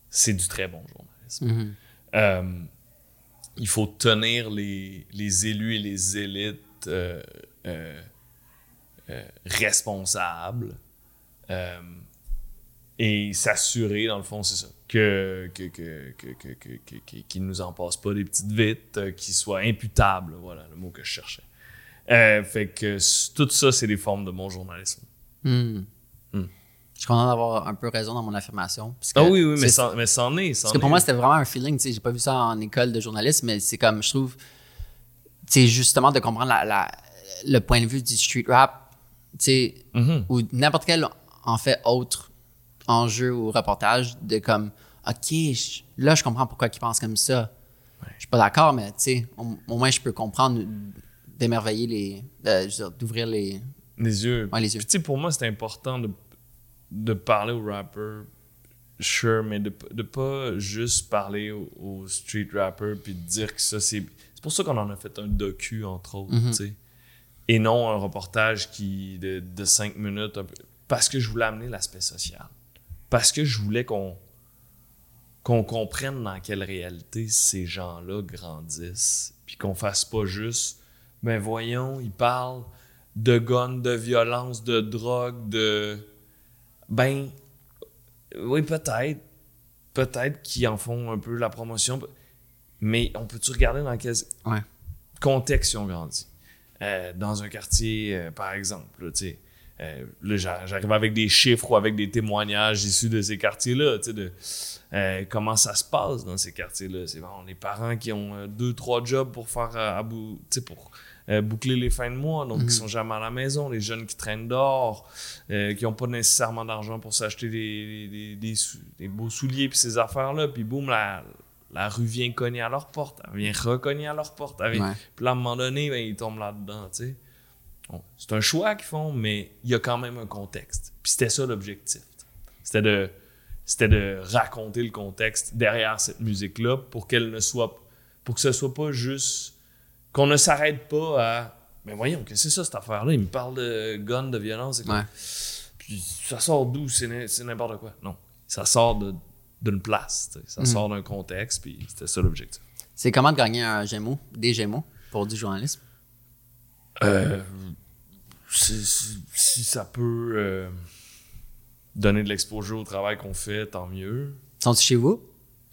c'est du très bon journalisme. Mhm. Euh, il faut tenir les, les élus et les élites euh, euh, responsables et s'assurer, dans le fond, c'est ça, que, qu'ils nous en passent pas des petites vites, qu'ils soient imputables, voilà le mot que je cherchais. Fait que tout ça, c'est des formes de bon journalisme. Hmm. Je suis content d'avoir un peu raison dans mon affirmation. parce que Ah oui, oui, mais c'en mais c'en est. Parce que pour est. moi, c'était vraiment un feeling. J'ai pas vu ça en école de journalisme, mais c'est comme, je trouve, c'est justement de comprendre la, la- le point de vue du street rap, Mhm. ou n'importe quel, en fait, autre enjeu ou reportage, de comme, OK, je- là, je comprends pourquoi ils pensent comme ça. Je suis pas d'accord, mais au, au moins je peux comprendre d'émerveiller les. je veux dire, d'ouvrir les. Les yeux. Ouais, les yeux. Puis, pour moi, c'est important de, de parler aux rappers, sure, mais de, de pas juste parler aux, aux street rappers puis de dire que ça, c'est. C'est pour ça qu'on en a fait un docu, entre autres, Mhm. tu sais. Et non un reportage qui de, de cinq minutes, un peu- parce que je voulais amener l'aspect social. Parce que je voulais qu'on qu'on comprenne dans quelle réalité ces gens-là grandissent. Puis qu'on fasse pas juste, ben voyons, ils parlent de guns, de violence, de drogue, de. Ben, oui, peut-être. Peut-être qu'ils en font un peu la promotion. Mais on peut-tu regarder dans quel Ouais. contexte ils ont grandi? Euh, dans un quartier, euh, par exemple, là, tu sais. euh, là, j'a- j'arrive avec des chiffres ou avec des témoignages issus de ces quartiers-là, tu sais, de euh, comment ça se passe dans ces quartiers-là? C'est bon, les parents qui ont euh, deux, trois jobs pour faire à bout- tu sais, pour euh, boucler les fins de mois, donc Mhm. ils sont jamais à la maison, les jeunes qui traînent dehors, euh, qui n'ont pas nécessairement d'argent pour s'acheter des, des, des sou- des beaux souliers puis ces affaires-là, puis boum, la, la rue vient cogner à leur porte, elle vient recogner à leur porte, puis là, à un moment donné, ben, ils tombent là-dedans, tu sais. Bon, c'est un choix qu'ils font, mais il y a quand même un contexte. Puis c'était ça l'objectif. C'était de, c'était de raconter le contexte derrière cette musique-là pour qu'elle ne soit, pour que ce soit pas juste, qu'on ne s'arrête pas à, mais voyons, que c'est ça cette affaire-là? Il me parle de gun, de violence? Ouais. Puis ça sort d'où? C'est n'importe quoi. Non. Ça sort d'une place, ça Mhm. sort d'un contexte, puis c'était ça l'objectif. C'est comment de gagner un Gémeaux, des Gémeaux, pour du journalisme? Euh, si ça peut euh, donner de l'exposure au travail qu'on fait, tant mieux. Sont-ils chez vous?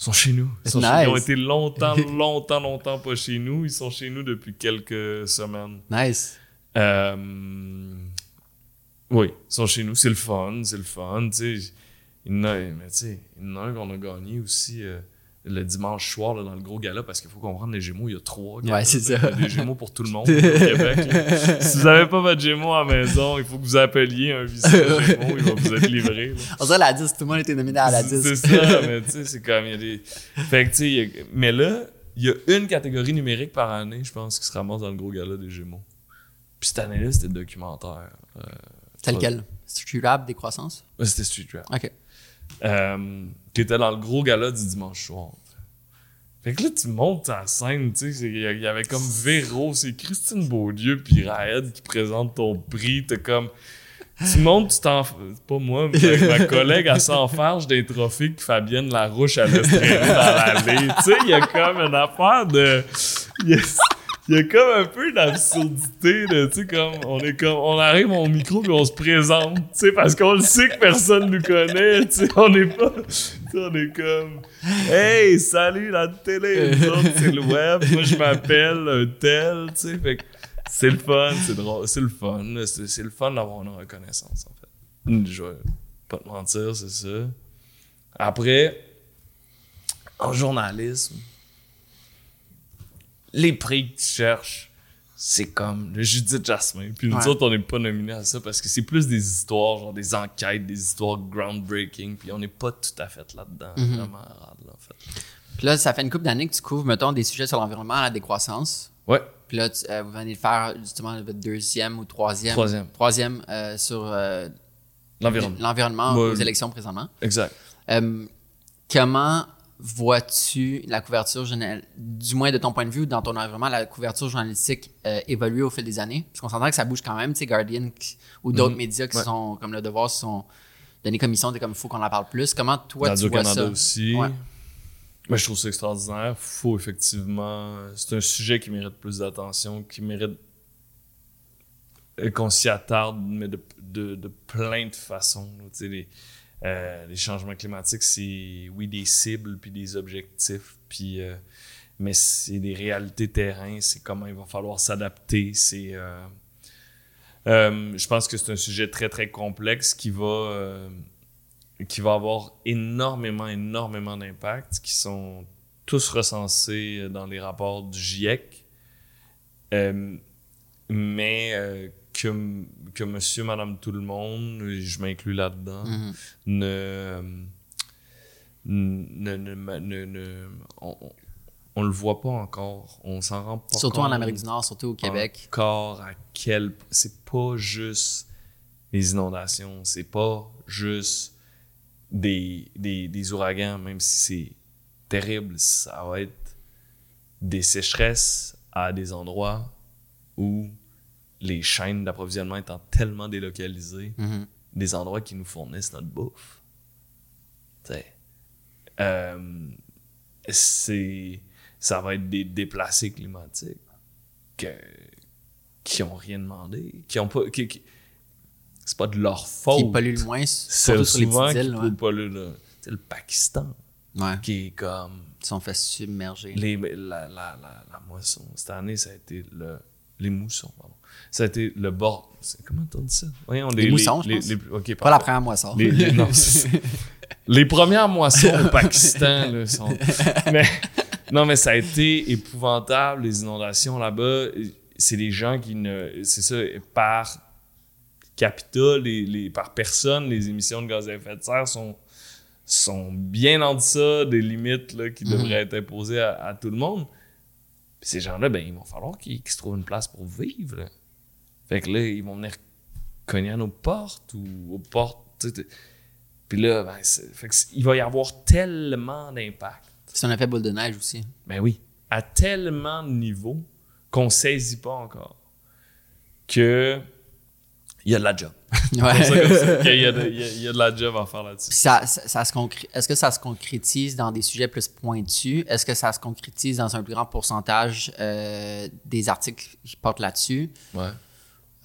Ils sont chez nous. Ils, sont Nice. chez- ils ont été longtemps, longtemps, longtemps pas chez nous. Ils sont chez nous depuis quelques semaines. Nice. Euh, oui, ils sont chez nous. C'est le fun, c'est le fun. Il y en a, mais tu sais, il y en a un qu'on a gagné aussi euh, le dimanche soir là, dans le gros gala parce qu'il faut comprendre, les Gémeaux, il y a trois. galas, Ouais, c'est là. ça. Des Gémeaux pour tout le monde au Québec. là. si vous n'avez pas votre Gémeaux à la maison, il faut que vous appeliez un visiteur Gémeaux, il va vous être livré. là. On dirait la 10, tout le monde était nominé à la C'est 10. c'est ça, mais tu sais, c'est comme, il y a des... Fait que, tu sais, a- mais là, il y a une catégorie numérique par année, je pense, qui se ramasse dans le gros gala des Gémeaux. Puis cette année-là, c'était le documentaire. Euh, C'est lequel? Street Rap, décroissance? ouais, c'était Street Rap. OK. Euh, qui était dans le gros gala du dimanche soir. Fait que là, tu montes à la scène, tu sais, il y a- avait comme Véro, c'est Christine Beaulieu puis Raed qui présente ton prix, t'es comme... Tu montes, tu t'en... Pas moi, mais ma collègue, elle s'enfarge des trophées que Fabienne Larouche, laisse traîner dans l'allée. Tu sais, il y a comme une affaire de... A, il y a comme un peu d'absurdité, tu sais, comme... On est comme... On arrive au micro puis on se présente, tu sais, parce qu'on le sait que personne nous connaît, tu sais, on est pas... on est comme... Hey, salut la télé, c'est le web, moi je m'appelle tel, tu sais, fait c'est le fun, c'est drôle, c'est le fun, c'est le fun d'avoir une reconnaissance en fait. Je vais pas te mentir, c'est ça. Après, en journalisme, les prix que tu cherches, c'est comme le Judith Jasmin. Puis nous Ouais. autres, on n'est pas nominés à ça parce que c'est plus des histoires, genre des enquêtes, des histoires groundbreaking. Puis on n'est pas tout à fait là-dedans. Mhm. Vraiment rare, là, en fait. Puis là, ça fait une couple d'années que tu couvres, mettons, des sujets sur l'environnement la décroissance. Ouais, Puis là, tu- euh, vous venez de faire justement votre deuxième ou troisième. Troisième. Troisième euh, sur euh, l'environnement. l'environnement aux élections présentement. Exact. Comment vois-tu la couverture, générale, du moins de ton point de vue, dans ton environnement, la couverture journalistique euh, évoluer au fil des années? Parce qu'on s'entend que ça bouge quand même, tu sais, Guardian qui- ou d'autres Mhm. médias qui Ouais. sont, comme Le Devoir, se sont donnés comme mission, comme il faut qu'on en parle plus. Comment toi, tu vois Radio-Canada ça? aussi. Ouais. Moi, je trouve ça extraordinaire. Faut effectivement. C'est un sujet qui mérite plus d'attention, qui mérite euh, qu'on s'y attarde, mais de, de, de plein de façons. Tu sais, les, euh, les changements climatiques, c'est oui des cibles puis des objectifs, puis euh, mais c'est des réalités terrain. C'est comment il va falloir s'adapter. C'est euh, euh, je pense que c'est un sujet très très complexe qui va euh, qui va avoir énormément, énormément d'impacts qui sont tous recensés dans les rapports du GIEC. Mais que, que monsieur, madame, tout le monde, je m'inclus là-dedans, Mhm. ne, ne, ne, ne- on- on- le voit pas encore. On s'en rend pas Surtout en compte Amérique du Nord, surtout au Québec. Encore à quel. C'est pas juste les inondations, c'est pas juste des, des, des ouragans, même si c'est terrible, ça va être des sécheresses à des endroits où les chaînes d'approvisionnement étant tellement délocalisées, Mhm. des endroits qui nous fournissent notre bouffe. Euh, c'est. Ça va être des déplacés climatiques que, qui ont rien demandé, qui ont pas. qui- qui- c'est pas de leur faute. Qui pollue le moins, C'est surtout sur les souvent qui îles. le, Pakistan, ouais. qui est comme. Ils sont fait submerger. Les, la, la, la, la moisson. Cette année, ça a été le. Les moussons, pardon. Ça a été le bord. Comment on dit ça? Voyons, Les moussons, je les, pense. les- Pas la première moisson. Les, les- non. Les premières moissons au Pakistan, là, sont. Mais, non, mais ça a été épouvantable, les inondations là-bas. C'est des gens qui ne. C'est ça, par capita, les, les- par personne, les émissions de gaz à effet de serre sont, sont bien en deçà des limites là, qui Mhm. devraient être imposées à, à tout le monde. Puis ces gens-là, ben, il va falloir qu'ils se trouvent une place pour vivre. là. Fait que là, ils vont venir cogner à nos portes ou aux portes. Puis là, ben, fait que il va y avoir tellement d'impact. C'est un effet boule de neige aussi. Ben oui, à tellement de niveaux qu'on saisit pas encore que il y a de la job. Qu'il y, a de- il y a- il de la job à faire là-dessus. Ça, ça, Est-ce que ça se concrétise dans des sujets plus pointus? Est-ce que ça se concrétise dans un plus grand pourcentage euh, des articles qui portent là-dessus? Ouais.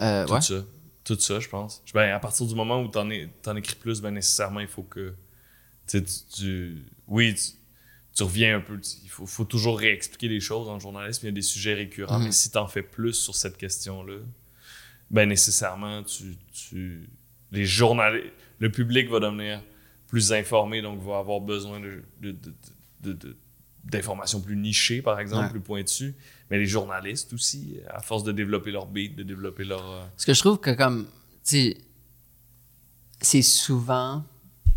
Euh, Tout ouais. ça. Tout ça, je pense. Ben, à partir du moment où t'en, es, t'en écris plus, ben nécessairement, il faut que. Tu Oui, tu, tu reviens un peu. il faut, faut toujours réexpliquer les choses en journalisme. Il y a des sujets récurrents, Mhm. mais si t'en fais plus sur cette question-là, ben nécessairement, tu. tu les journalistes. Le public va devenir plus informé, donc va avoir besoin de, de- de- de- de- d'informations plus nichées, par exemple, Ouais. plus pointues. Mais les journalistes aussi, à force de développer leur beat, de développer leur. euh, Parce que je trouve que comme, tu sais, c'est souvent,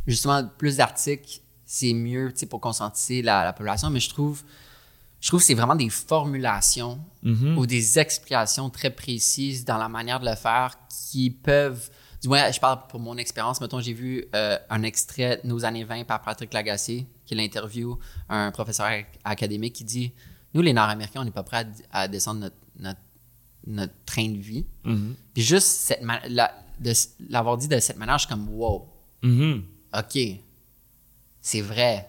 justement, plus d'articles, c'est mieux, tu sais, pour conscientiser la, la population, mais je trouve, je trouve que c'est vraiment des formulations Mhm. ou des explications très précises dans la manière de le faire qui peuvent, du moins, je parle pour mon expérience, mettons, j'ai vu euh, un extrait de Nos années 20 par Patrick Lagacé, qui est l'interview, un professeur ac- académique qui dit, nous, les Nord-Américains, on n'est pas prêts à, à descendre notre, notre, notre train de vie. Mhm. Puis juste cette la- l'avoir dit de cette manière, je suis comme wow, Mhm. ok, c'est vrai.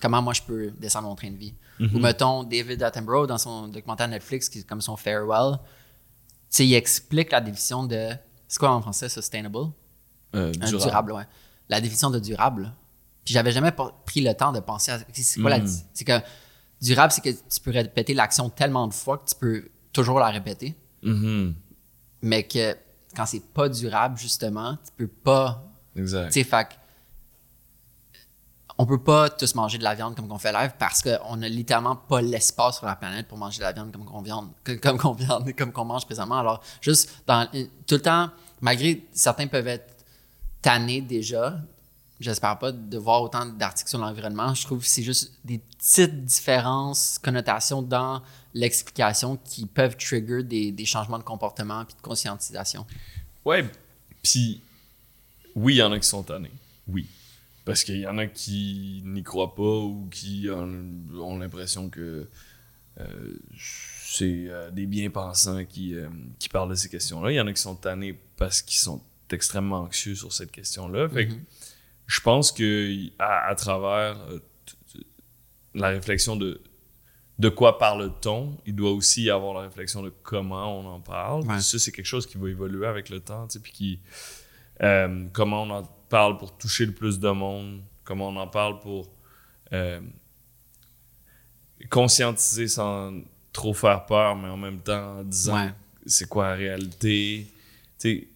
Comment moi je peux descendre mon train de vie? Mhm. Ou mettons David Attenborough dans son documentaire Netflix qui est comme son farewell, il explique la définition de c'est quoi en français sustainable? Euh, durable. durable, ouais. La définition de durable. Puis j'avais jamais pris le temps de penser à c'est quoi la Mm. c'est que durable c'est que tu peux répéter l'action tellement de fois que tu peux toujours la répéter Mhm. mais que quand c'est pas durable, justement, tu peux pas. Exact. Tu sais, on peut pas tous manger de la viande comme qu'on fait live parce qu'on a littéralement pas l'espace sur la planète pour manger de la viande comme qu'on viande, comme qu'on viande, comme qu'on mange présentement. Alors, juste dans tout le temps, malgré certains peuvent être tannés déjà, j'espère pas de voir autant d'articles sur l'environnement. Je trouve que c'est juste des petites différences, connotations dans l'explication qui peuvent trigger des, des changements de comportement puis de conscientisation. Ouais, puis oui, il y en a qui sont tannés. Oui. Parce qu'il y en a qui n'y croient pas ou qui ont, l'impression que euh, c'est euh, des bien-pensants qui, euh, qui parlent de ces questions-là. Il y en a qui sont tannés parce qu'ils sont extrêmement anxieux sur cette question-là. Fait que Mhm. Je pense que à, à travers euh, la réflexion de de quoi parle-t-on, il doit aussi y avoir la réflexion de comment on en parle. Ouais. Ça, c'est quelque chose qui va évoluer avec le temps, tu sais, puis qui euh, comment on en parle pour toucher le plus de monde, comment on en parle pour euh, conscientiser sans trop faire peur, mais en même temps en disant Ouais. c'est quoi la réalité, tu sais,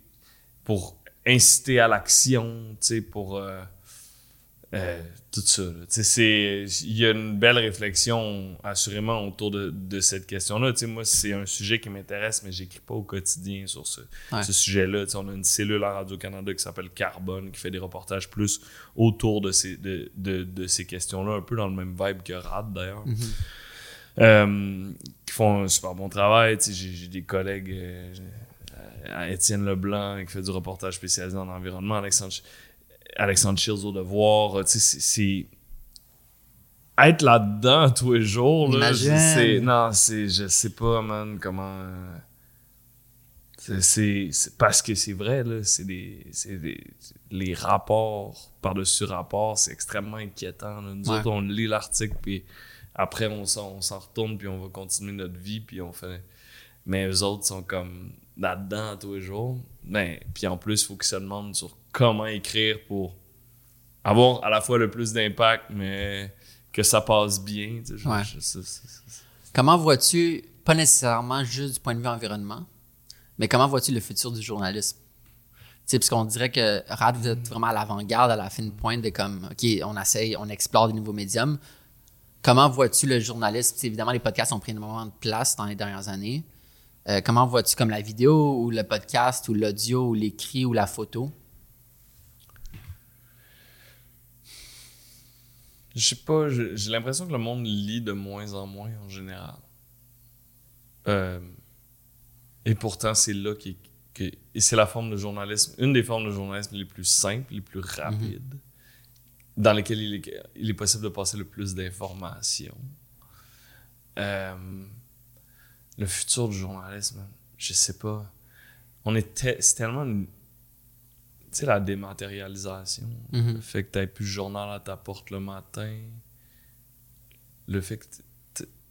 pour inciter à l'action, tu sais, pour euh, euh, tout ça. Il y a une belle réflexion, assurément, autour de, de cette question-là. Tu sais, moi, c'est un sujet qui m'intéresse, mais j'écris pas au quotidien sur ce, Ouais. ce sujet-là. Tu sais, on a une cellule à Radio-Canada qui s'appelle Carbone, qui fait des reportages plus autour de ces, de, de, de ces questions-là, un peu dans le même vibe que RAD, d'ailleurs. euh, qui font un super bon travail. J'ai des collègues, à Étienne Leblanc, qui fait du reportage spécialisé en environnement, Alexandre, Alexandre Shields au devoir. Tu sais, c'est- c'est être là-dedans tous les jours. Là, sais, non, c'est, je sais pas, man, comment. euh, c'est, c'est- c'est parce que c'est vrai, là. C'est des, c'est des- les rapports par-dessus rapports, c'est extrêmement inquiétant. là. Nous Ouais. autres, on lit l'article, puis après, on s'en, on s'en retourne, puis on va continuer notre vie, puis on fait. Mais eux autres sont comme là-dedans tous les jours. Ben, puis en plus, il faut qu'ils se demandent sur comment écrire pour avoir à la fois le plus d'impact, mais que ça passe bien. tu sais, Ouais. je- Comment vois-tu, pas nécessairement juste du point de vue environnement, mais comment vois-tu le futur du journalisme? Tu sais, parce qu'on dirait que Rad, vous êtes vraiment à l'avant-garde, à la fine pointe de comme, OK, on essaye, on explore des nouveaux médiums. Comment vois-tu le journalisme? Tu sais, évidemment, les podcasts ont pris énormément de place dans les dernières années. Euh, comment vois-tu comme la vidéo ou le podcast ou l'audio ou l'écrit ou la photo? Je sais pas, j'ai l'impression que le monde lit de moins en moins en général. Euh, et pourtant, c'est là qui que- et c'est la forme de journalisme, une des formes de journalisme les plus simples, les plus rapides, dans lesquelles il est, il est possible de passer le plus d'informations. Euh, le futur du journalisme, je sais pas. On est te- tellement une- tu sais, la dématérialisation, Mhm. le fait que tu plus le journal à ta porte le matin, le fait que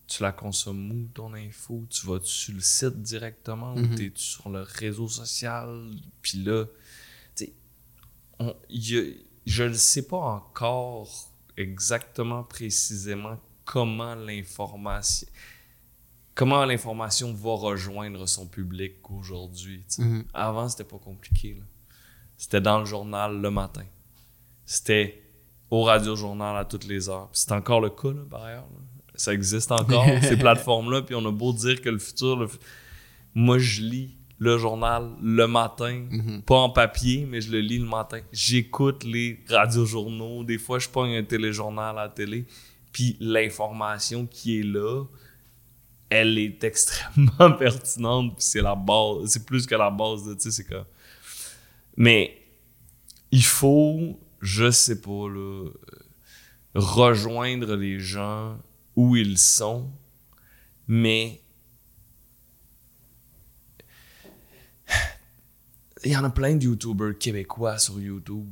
tu la consommes où, ton info, tu vas sur le site directement ou Mhm. tu es sur le réseau social, puis là, tu sais, on- y a- je ne sais pas encore exactement précisément comment l'information comment l'information va rejoindre son public aujourd'hui. Mhm. Avant, c'était pas compliqué. là. C'était dans le journal le matin. C'était au radio-journal à toutes les heures. Puis C'est encore le cas, là, par ailleurs. là. Ça existe encore, ces plateformes-là. Puis on a beau dire que le futur... le Moi, je lis le journal le matin. Mhm. Pas en papier, mais je le lis le matin. J'écoute les radiojournaux. Des fois, je pogne un téléjournal à la télé. Puis l'information qui est là, elle est extrêmement pertinente. Puis c'est la base. C'est plus que la base tu sais, c'est comme... Mais il faut, je sais pas, là, rejoindre les gens où ils sont, mais il y en a plein de YouTubers québécois sur YouTube,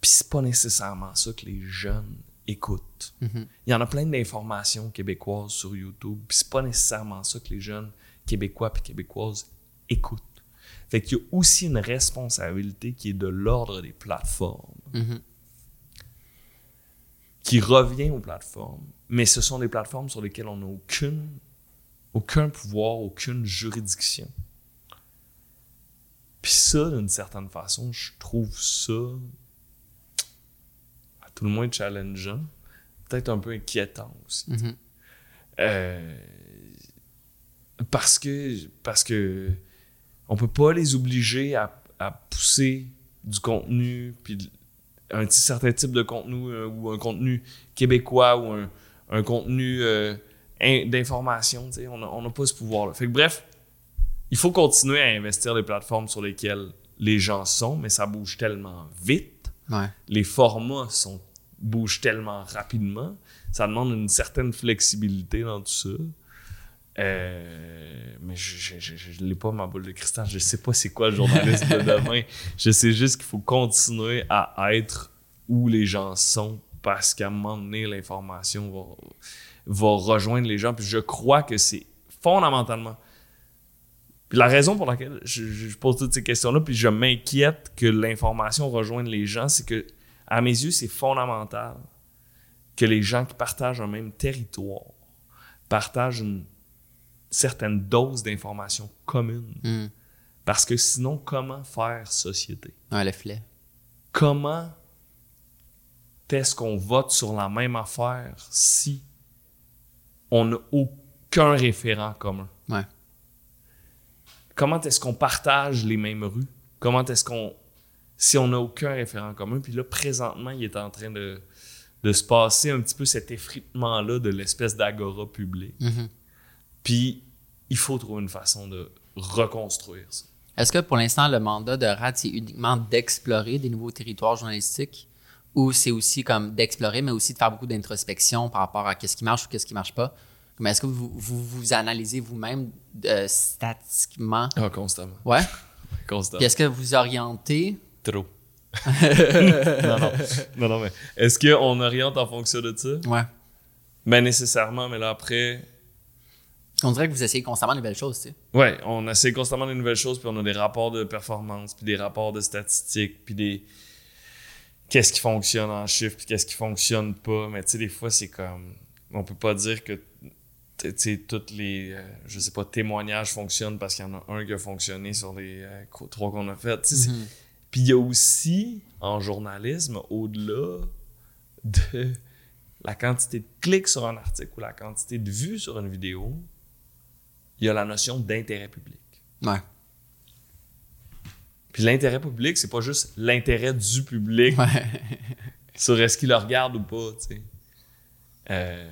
puis c'est pas nécessairement ça que les jeunes écoutent. Mhm. Il y en a plein d'informations québécoises sur YouTube, puis c'est pas nécessairement ça que les jeunes québécois puis québécoises écoutent. Fait qu'il y a aussi une responsabilité qui est de l'ordre des plateformes, Mhm. qui revient aux plateformes, mais ce sont des plateformes sur lesquelles on n'a aucune, aucun pouvoir, aucune juridiction. Puis ça, d'une certaine façon, je trouve ça tout le moins challengeant, peut-être un peu inquiétant aussi. Mhm. Euh, parce que parce que on peut pas les obliger à, à pousser du contenu puis un certain type de contenu euh, ou un contenu québécois ou un, un contenu euh, in- d'information on n'a pas ce pouvoir là fait que bref il faut continuer à investir les plateformes sur lesquelles les gens sont mais ça bouge tellement vite Ouais. les formats sont, bougent tellement rapidement, ça demande une certaine flexibilité dans tout ça. Euh, mais je n'ai pas ma boule de cristal. Je sais pas c'est quoi le journalisme de demain. Je sais juste qu'il faut continuer à être où les gens sont parce qu'à un moment donné, l'information va, va rejoindre les gens. Puis je crois que c'est fondamentalement. Puis la raison pour laquelle je, je pose toutes ces questions-là, puis je m'inquiète que l'information rejoigne les gens, c'est que, à mes yeux, c'est fondamental que les gens qui partagent un même territoire partagent une certaine dose d'information commune. Mhm. Parce que sinon, comment faire société? Ouais, le filet. Comment est-ce qu'on vote sur la même affaire si on n'a aucun référent commun? Ouais. Comment est-ce qu'on partage les mêmes rues? Comment est-ce qu'on. Si on n'a aucun référent commun, puis là, présentement, il est en train de, de se passer un petit peu cet effritement-là de l'espèce d'agora public. Mhm. Puis, il faut trouver une façon de reconstruire ça. Est-ce que pour l'instant, le mandat de RAD, c'est uniquement d'explorer des nouveaux territoires journalistiques? Ou c'est aussi comme d'explorer, mais aussi de faire beaucoup d'introspection par rapport à qu'est-ce qui marche ou qu'est-ce qui marche pas? Mais est-ce que vous vous, vous analysez vous-même euh, statistiquement? Ah, constamment. Ouais. Constamment. Puis est-ce que vous orientez? Trop. non, non. Non, non, mais est-ce qu'on oriente en fonction de ça? Ouais. Ben, nécessairement, mais là, après, On dirait que vous essayez constamment de nouvelles choses, tu sais. Ouais, on essaie constamment des nouvelles choses, puis on a des rapports de performance, puis des rapports de statistiques, puis des qu'est-ce qui fonctionne en chiffres, puis qu'est-ce qui fonctionne pas. Mais tu sais, des fois, c'est comme on peut pas dire que sais toutes les euh, je sais pas témoignages fonctionnent parce qu'il y en a un qui a fonctionné sur les euh, trois qu'on a fait. Mhm. Puis il y a aussi en journalisme au-delà de la quantité de clics sur un article ou la quantité de vues sur une vidéo, il y a la notion d'intérêt public. Ouais. Puis l'intérêt public, c'est pas juste l'intérêt du public Ouais. sur est-ce qu'il le regarde ou pas, tu sais. Euh,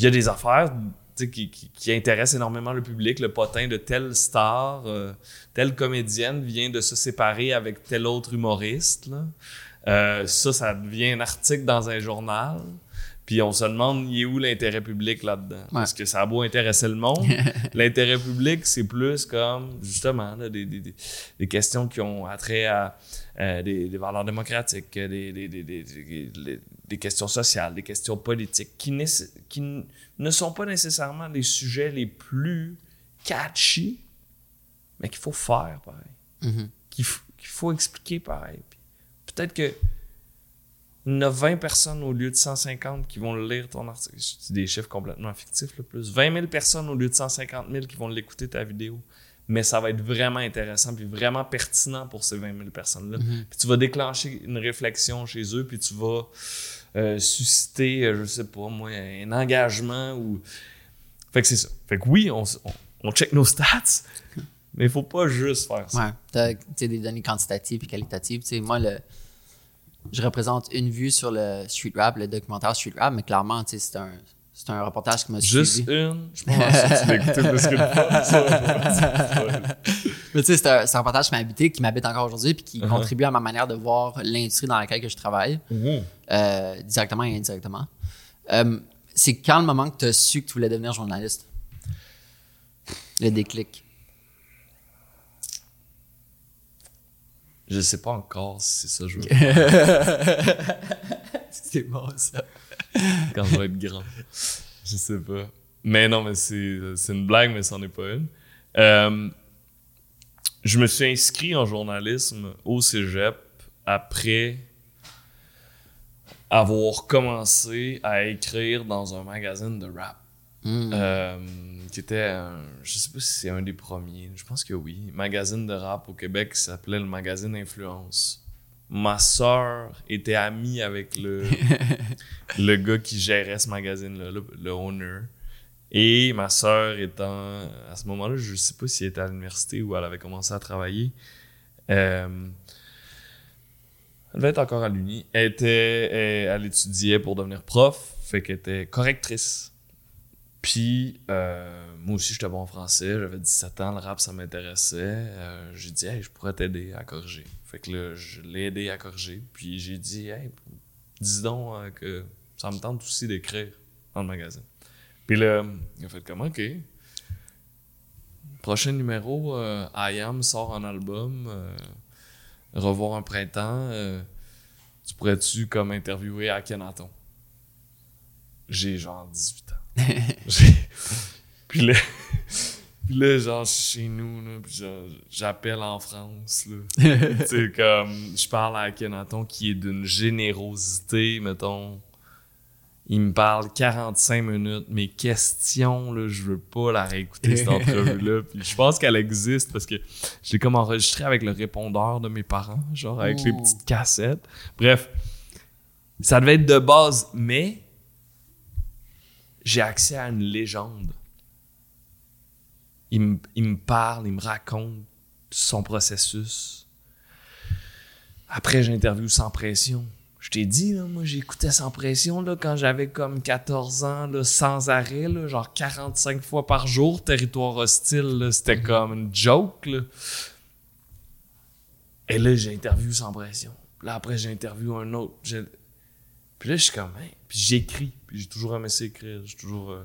Il y a des affaires qui, qui, qui intéressent énormément le public. Le potin de telle star, euh, telle comédienne vient de se séparer avec tel autre humoriste. là. Euh, ça, ça devient un article dans un journal. Puis on se demande, il est où l'intérêt public là-dedans? Parce que ça a beau intéresser le monde? l'intérêt public, c'est plus comme, justement, là, des, des, des- questions qui ont attrait à euh, des, des valeurs démocratiques, des, des, questions sociales, des questions politiques, qui, ne sont pas nécessairement les sujets les plus catchy, mais qu'il faut faire pareil. Mhm. Qu'il faut expliquer pareil. Peut-être que il y en a 20 personnes au lieu de 150 qui vont lire ton article. C'est des chiffres complètement fictifs, le plus. 20 000 personnes au lieu de 150 000 qui vont l'écouter ta vidéo. Mais ça va être vraiment intéressant puis vraiment pertinent pour ces 20 000 personnes-là. Puis tu vas déclencher une réflexion chez eux, puis tu vas euh, susciter, euh, je sais pas moi, un engagement ou. Fait que c'est ça. Fait que oui, on, on, on check nos stats, mais il faut pas juste faire ça. Ouais. T'as tu sais, des données quantitatives et qualitatives. Tu sais, moi, le, je représente une vue sur le street rap, le documentaire street rap, mais clairement, tu sais, c'est un, c'est un reportage qui m'a Juste suivi. une, je pense que tu l'as écouté plus qu'une fois. Mais tu sais, c'est un, c'est un reportage qui m'a habité, qui m'habite encore aujourd'hui, puis qui Uh-huh. contribue à ma manière de voir l'industrie dans laquelle que je travaille, Mhm. euh, directement et indirectement. Euh, c'est quand le moment que tu as su que tu voulais devenir journaliste? Le déclic. Je sais pas encore si c'est ça que je veux c'est bon, ça. quand je vais être grand. Je sais pas. Mais non, mais c'est c'est une blague, mais c'en est pas une. Euh, je me suis inscrit en journalisme au cégep après avoir commencé à écrire dans un magazine de rap. Mm. Euh, qui était, un- je sais pas si c'est un des premiers, je pense que oui, magazine de rap au Québec qui s'appelait le magazine Influence. Ma sœur était amie avec le, le gars qui gérait ce magazine-là, le, le owner. Et ma sœur étant, à ce moment-là, je sais pas si elle était à l'université ou elle avait commencé à travailler. Euh, elle devait être encore à l'uni. Elle elle, étudiait pour devenir prof, fait qu'elle était correctrice. Puis, euh, moi aussi, j'étais bon en français. J'avais 17 ans, le rap, ça m'intéressait. Euh, j'ai dit, hey, je pourrais t'aider à corriger. Fait que là, je l'ai aidé à corriger. Puis, j'ai dit, hey, dis donc que ça me tente aussi d'écrire dans le magazine. Puis là, il a fait comme, OK. Prochain numéro, euh, I Am sort un album. euh, Revoir un printemps. euh, tu pourrais-tu comme interviewer Akhenaton? J'ai genre 18 ans. Puis là, puis là, genre, je suis chez nous, là, puis j'appelle en France, là. sais, comme, je parle à Akhenaton qui est d'une générosité, mettons. Il me parle 45 minutes. Mes questions, là, je veux pas la réécouter, cette entrevue-là. Puis je pense qu'elle existe parce que je l'ai comme enregistré avec le répondeur de mes parents, genre avec les Ouh. petites cassettes. Bref, ça devait être de base, mais j'ai accès à une légende. Il me, il me parle, il me raconte son processus. Après, j'interviewe sans pression. Je t'ai dit, là, moi, j'écoutais sans pression là, quand j'avais comme 14 ans, là, sans arrêt, là, genre 45 fois par jour, territoire hostile. C'était comme une joke. Là. Et là, j'ai interviewé sans pression. Là, après, j'ai interviewé un autre. Puis là, je suis comme, puis j'écris. Puis j'ai toujours aimé ça écrire. J'ai toujours. euh,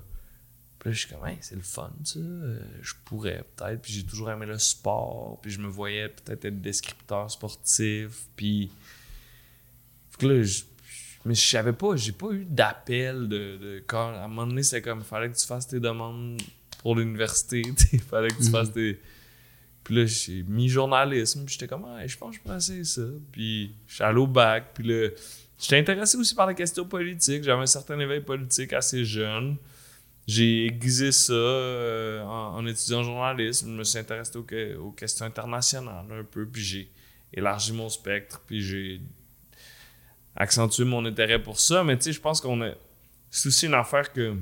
Puis là, je suis comme, c'est le fun, ça. Euh, je pourrais peut-être. Puis j'ai toujours aimé le sport. Puis je me voyais peut-être être descripteur sportif. Puis. Fait que là, je. Mais je savais pas, j'ai pas eu d'appel de, de quand à un moment donné, c'est comme fallait que tu fasses tes demandes pour l'université, il fallait que tu fasses tes puis là, j'ai mis journalisme, puis j'étais comme, ah, je pense que je pourrais essayer ça. Puis je suis allé au bac, puis là, j'étais intéressé aussi par les questions politiques. J'avais un certain éveil politique assez jeune. J'ai aiguisé ça euh, en, en étudiant journalisme. Je me suis intéressé aux, aux questions internationales un peu, puis j'ai élargi mon spectre, puis j'ai accentué mon intérêt pour ça. Mais tu sais, je pense qu'on a. C'est aussi une affaire que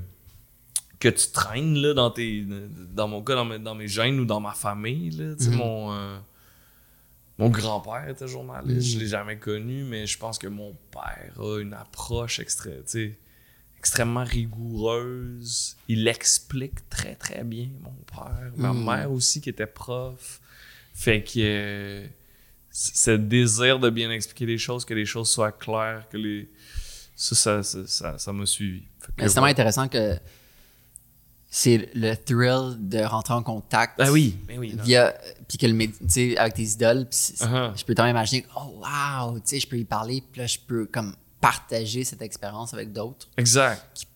que tu traînes là, dans tes dans mon cas dans mes, dans mes gènes ou dans ma famille là, tu sais, Mhm. mon euh, mon grand-père était journaliste, je Mhm. l'ai jamais connu mais je pense que mon père a une approche extra, extrêmement rigoureuse. Il explique très très bien mon père, ma Mhm. mère aussi qui était prof. Fait que euh, ce désir de bien expliquer les choses, que les choses soient claires, que les ça ça ça ça ça m'a suivi. C'est tellement intéressant que c'est le thrill de rentrer en contact. Ah oui, mais oui. Via, puis que le tu sais, avec tes idoles, Uh-huh. je peux tellement imaginer, oh wow, tu sais, je peux y parler, puis là, je peux comme partager cette expérience avec d'autres. Exact.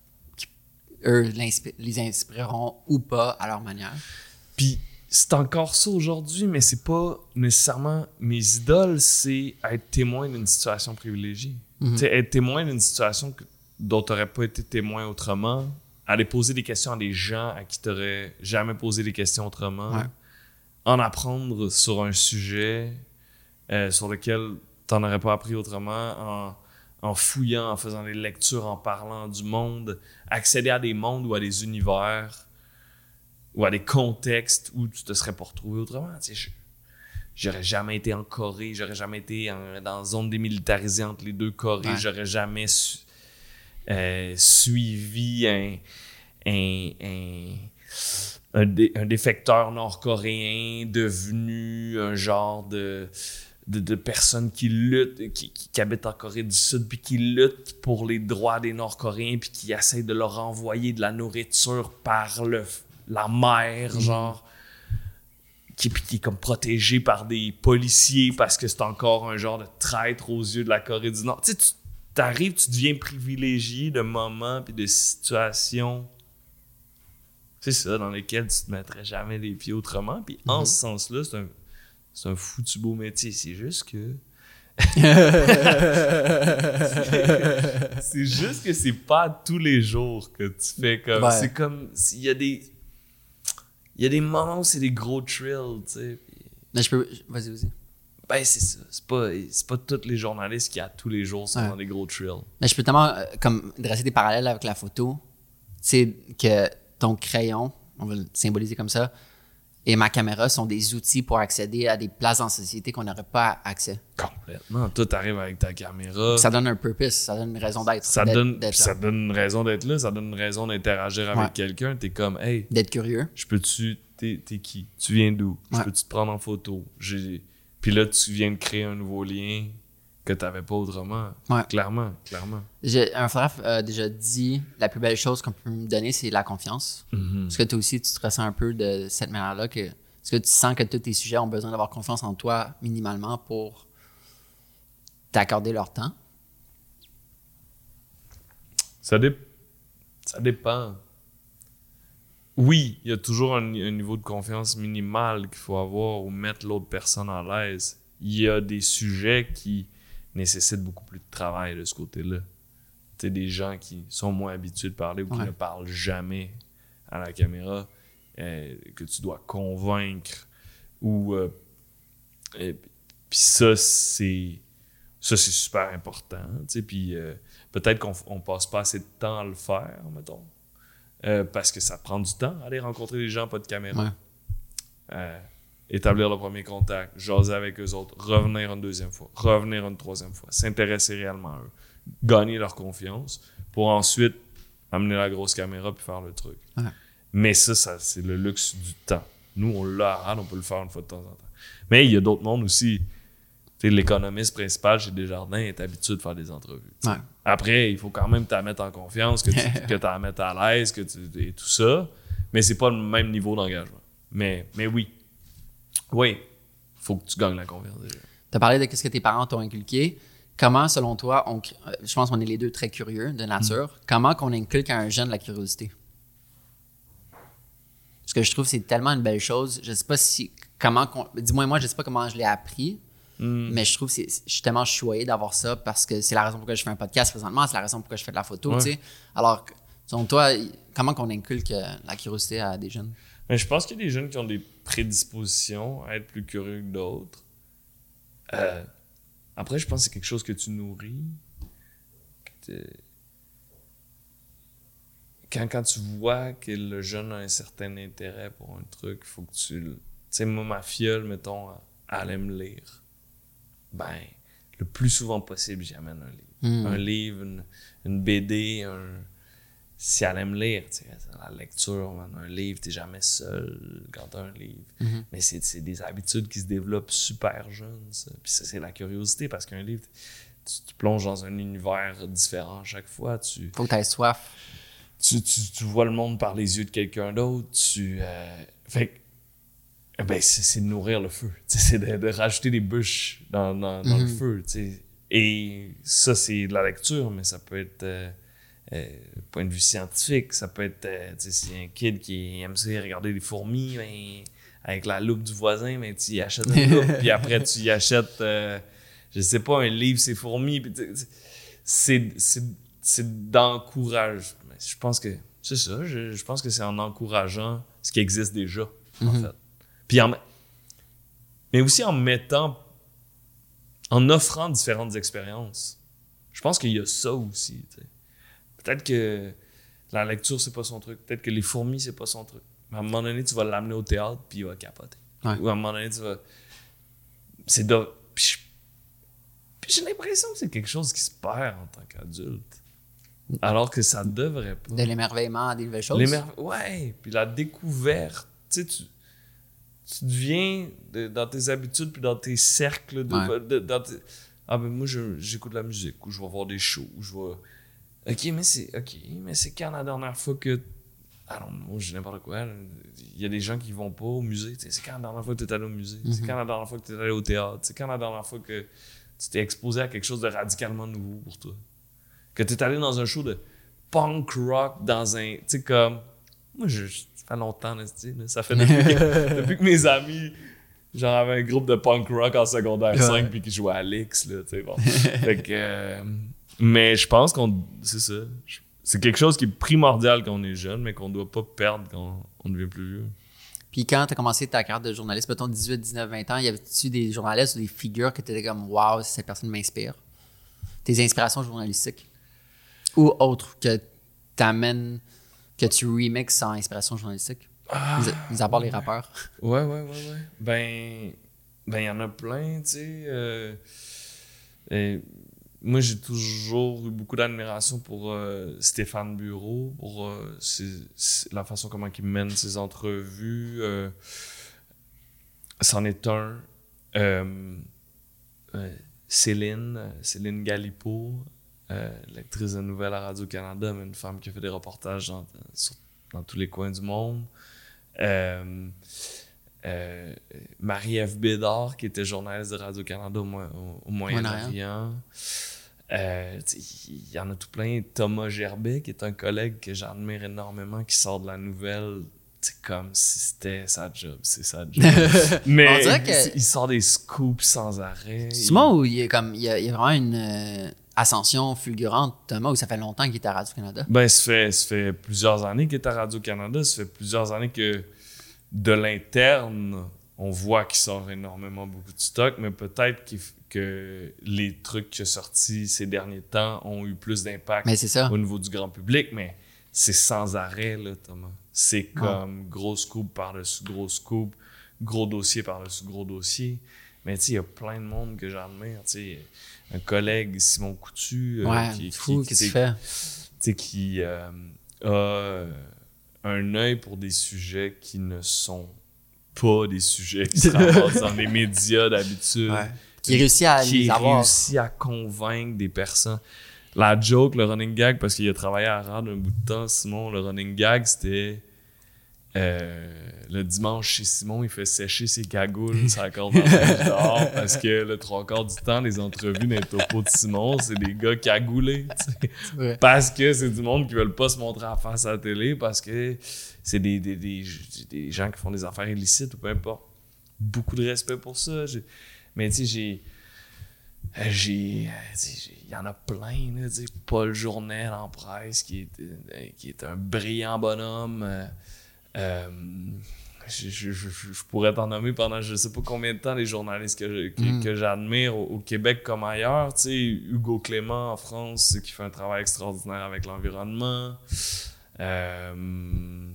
Eux l'inspi- les inspireront ou pas à leur manière. Puis c'est encore ça aujourd'hui, mais c'est pas nécessairement mes idoles, c'est être témoin d'une situation privilégiée. Sais, être témoin d'une situation que- dont tu n'aurais pas été témoin autrement, aller poser des questions à des gens à qui tu n'aurais jamais posé des questions autrement, Ouais. en apprendre sur un sujet euh, sur lequel tu n'en aurais pas appris autrement, en, en fouillant, en faisant des lectures, en parlant du monde, accéder à des mondes ou à des univers ou à des contextes où tu te serais pas retrouvé autrement. Tu sais, j'aurais jamais été en Corée, j'aurais jamais été en- dans une zone démilitarisée entre les deux Corées, Ouais. j'aurais jamais su- euh, suivi un, un, un, un dé- un défecteur nord-coréen devenu un genre de, de, de personne qui lutte, qui, qui, qui habite en Corée du Sud, puis qui lutte pour les droits des Nord-Coréens, puis qui essaie de leur envoyer de la nourriture par le, la mer, genre. Qui, qui est comme protégé par des policiers parce que c'est encore un genre de traître aux yeux de la Corée du Nord. Tu sais, tu t'arrives, tu deviens privilégié de moments puis de situations c'est ça, dans lesquels tu te mettrais jamais les pieds autrement. Puis en Mhm. ce sens-là, c'est un, c'est un foutu beau métier. C'est juste que. c'est juste que c'est pas tous les jours que tu fais comme. Ouais. C'est comme. Il y a des. Il y a des moments où c'est des gros thrills, tu sais. Mais je peux. Vas-y, vas-y. Ben, c'est ça. C'est pas, c'est pas tous les journalistes qui, à tous les jours, sont Ouais. dans des gros thrills. Mais je peux tellement euh, comme dresser des parallèles avec la photo. C'est que ton crayon, on va le symboliser comme ça, et ma caméra sont des outils pour accéder à des places en société qu'on n'aurait pas accès. Complètement. Toi, t'arrives avec ta caméra. Ça donne un purpose, ça donne une raison d'être. Ça donne, ça donne une raison d'être là, ça donne une raison d'interagir avec Ouais. quelqu'un. T'es comme, hey, D'être curieux. je peux-tu. T'es, t'es qui? Tu viens d'où? Je peux-tu te prendre en photo? J'ai- Puis là, tu viens de créer un nouveau lien que t'avais pas autrement. Ouais. Clairement, clairement. J'ai- Un photographe a déjà dit la plus belle chose qu'on peut me donner, c'est la confiance. Mhm. Est-ce que toi aussi, tu te ressens un peu de cette manière-là que est-ce que tu sens que tous tes sujets ont besoin d'avoir confiance en toi minimalement pour t'accorder leur temps? Ça, dé- ça dépend. Oui, il y a toujours un, un niveau de confiance minimal qu'il faut avoir ou mettre l'autre personne à l'aise. Il y a des sujets qui nécessitent beaucoup plus de travail de ce côté-là. Tu sais, des gens qui sont moins habitués de parler ou qui Ouais. ne parlent jamais à la caméra, euh, que tu dois convaincre. Ou. euh, et- puis ça, c'est. Ça, c'est super important. Puis euh, peut-être qu'on on passe pas assez de temps à le faire, mettons. Parce que ça prend du temps aller rencontrer des gens pas de caméra. Ouais. Établir le premier contact, jaser avec eux autres, revenir une deuxième fois, revenir une troisième fois, s'intéresser réellement à eux, gagner leur confiance pour ensuite amener la grosse caméra puis faire le truc. Ouais. Mais ça, ça c'est le luxe du temps. Nous, on l'a Arad, on peut le faire une fois de temps en temps. Mais il y a d'autres mondes aussi. L'économiste principal chez Desjardins est habitué de faire des entrevues. Ouais. Après, il faut quand même t'en mettre en confiance, que tu que t'en mettes à l'aise, que tu, et tout ça. Mais c'est pas le même niveau d'engagement. Mais, mais oui. Oui. Faut que tu gagnes la confiance déjà. Tu as parlé de ce que tes parents t'ont inculqué. Comment, selon toi, on, euh, je pense qu'on est les deux très curieux de nature, comment qu'on inculque à un jeune la curiosité? Parce que je trouve que c'est tellement une belle chose. Je sais pas si. Comment qu'on- Dis-moi, moi, je sais pas comment je l'ai appris, mais je trouve que c'est- je suis tellement choyé d'avoir ça parce que c'est la raison pourquoi je fais un podcast présentement, c'est la raison pourquoi je fais de la photo, Ouais. tu sais. Alors, selon toi, comment qu'on inculque euh, la curiosité à des jeunes? Mais je pense qu'il y a des jeunes qui ont des prédispositions à être plus curieux que d'autres. Euh, après, je pense que c'est quelque chose que tu nourris. Que Quand, quand tu vois que le jeune a un certain intérêt pour un truc, il faut que tu le. Tu sais, moi, ma filleule, mettons, elle allait me lire. Ben, le plus souvent possible, j'y amène un livre. Hmm. Un livre, une, une BD, un, si elle aime lire, tu sais, la lecture, un livre, t'es jamais seul quand t'as un livre. Mhm. Mais c'est des habitudes qui se développent super jeunes, ça. Puis c'est la curiosité, parce qu'un livre, tu, tu plonges dans un univers différent à chaque fois. Tu, Faut que tu aies soif. tu, tu, tu vois le monde par les yeux de quelqu'un d'autre. Tu, euh, fait que, ben, c'est de nourrir le feu. C'est de, de rajouter des bûches dans, dans, dans le Mhm. feu. Et ça, c'est de la lecture, mais ça peut être euh, euh, point de vue scientifique. Ça peut être, euh, tu sais, si un kid qui aime ça regarder des fourmis, ben, avec la loupe du voisin, ben, tu y achètes une loupe, puis après, tu y achètes, euh, je sais pas, un livre, c'est fourmis. c'est c'est. Mais Je pense que c'est ça. Je, je pense que c'est en encourageant ce qui existe déjà, en fait. Puis en, mais aussi en mettant, en offrant différentes expériences. Je pense qu'il y a ça aussi. tu sais. Peut-être que la lecture c'est pas son truc. Peut-être que les fourmis c'est pas son truc. Mais à un moment donné, tu vas l'amener au théâtre puis il va capoter. Ouais. Ou à un moment donné, tu vas. C'est de. Puis j'ai l'impression que c'est quelque chose qui se perd en tant qu'adulte. Alors que ça devrait pas. De l'émerveillement à des nouvelles choses. Ouais, puis la découverte. Tu sais, tu, tu deviens de- dans tes habitudes puis dans tes cercles. De, Ouais. de- dans tes- ah, ben moi, j'écoute de la musique ou je vais voir des shows ou je vais. Ok, mais c'est ok, mais c'est quand la dernière fois que. Ah non, moi, je n'importe quoi. Il y a des gens qui vont pas au musée. C'est quand la dernière fois que tu es allé au musée? C'est quand la dernière fois que tu es allé au théâtre? C'est quand la dernière fois que tu t'es exposé à quelque chose de radicalement nouveau pour toi? Que tu es allé dans un show de punk rock dans un. Tu sais, comme. Moi, je, ça fait longtemps, là, ça fait depuis que, depuis que mes amis, genre, avaient un groupe de punk rock en secondaire Ouais. 5 puis qui jouaient à l'X, là, tu sais, bon. fait que. euh, mais je pense qu'on. C'est ça. C'est quelque chose qui est primordial quand on est jeune, mais qu'on doit pas perdre quand on devient plus vieux. Puis quand tu as commencé ta carrière de journaliste, mettons 18, 19, 20 ans, y avait-tu des journalistes ou des figures que tu étais comme Waouh, cette personne m'inspire? Tes inspirations journalistiques? Ou autres que t'amènes, que tu remixes en inspiration journalistique? À- mis à part les rappeurs. Ouais, ouais, ouais, ouais. Ben, ben, il y en a plein, tu sais. euh, et moi, j'ai toujours eu beaucoup d'admiration pour euh, Stéphane Bureau, pour euh, la façon comment il mène ses entrevues. euh, c'en est un. Céline, Céline Galipo, lectrice de nouvelles à Radio-Canada, mais une femme qui a fait des reportages dans, dans tous les coins du monde. Euh, Marie-Ève Bédard, qui était journaliste de Radio-Canada au, Mo- au- au Moyen-Orient. Euh, Il y en a tout plein. Thomas Gerbet, qui est un collègue que j'admire énormément, qui sort de la nouvelle c'est comme si c'était sa job, c'est sa job. Mais On dirait que- il, sort des scoops sans arrêt. C'est moi où il y a, comme, il y a, il y a vraiment une euh, ascension fulgurante, Thomas, où ça fait longtemps qu'il est à Radio-Canada. Ben, ça fait, ça fait plusieurs années qu'il est à Radio-Canada. Ça fait plusieurs années que de l'interne, on voit qu'il sort énormément beaucoup de stock, mais peut-être que les trucs qu'il a sortis ces derniers temps ont eu plus d'impact Mais c'est ça. au niveau du grand public, mais c'est sans arrêt, là, Thomas. C'est comme grosse coupe par-dessus grosse coupe, gros dossier par-dessus gros dossier. Mais tu sais, il y a plein de monde que j'admire. Tu sais, un collègue, Simon Coutu, euh, Ouais, qui, fou, qui- que tu sais, qui euh, a euh, un œil pour des sujets qui ne sont pas des sujets qui se ramassent dans les médias d'habitude. Qui réussit à Qui les avoir. réussit à convaincre des personnes. La joke, le running gag, parce qu'il a travaillé à RAD un bout de temps, Simon, le running gag, c'était euh, le dimanche chez Simon, il fait sécher ses cagoules la corde dehors parce que le trois quarts du temps, les entrevues d'un topo de Simon, c'est des gars cagoulés. Ouais. Parce que c'est du monde qui veulent pas se montrer à face à la télé, parce que c'est des, des, des, des gens qui font des affaires illicites ou peu importe. Beaucoup de respect pour ça. Mais tu sais, j'ai. euh, J'ai. euh, j'ai- Il y en a plein, là. Paul Journel en presse, qui est, qui est un brillant bonhomme. euh, euh, je, je- je- je pourrais t'en nommer pendant je sais pas combien de temps les journalistes que, je- que, Mm. que j'admire au, au Québec comme ailleurs. Tu sais, Hugo Clément en France qui fait un travail extraordinaire avec l'environnement. Euh,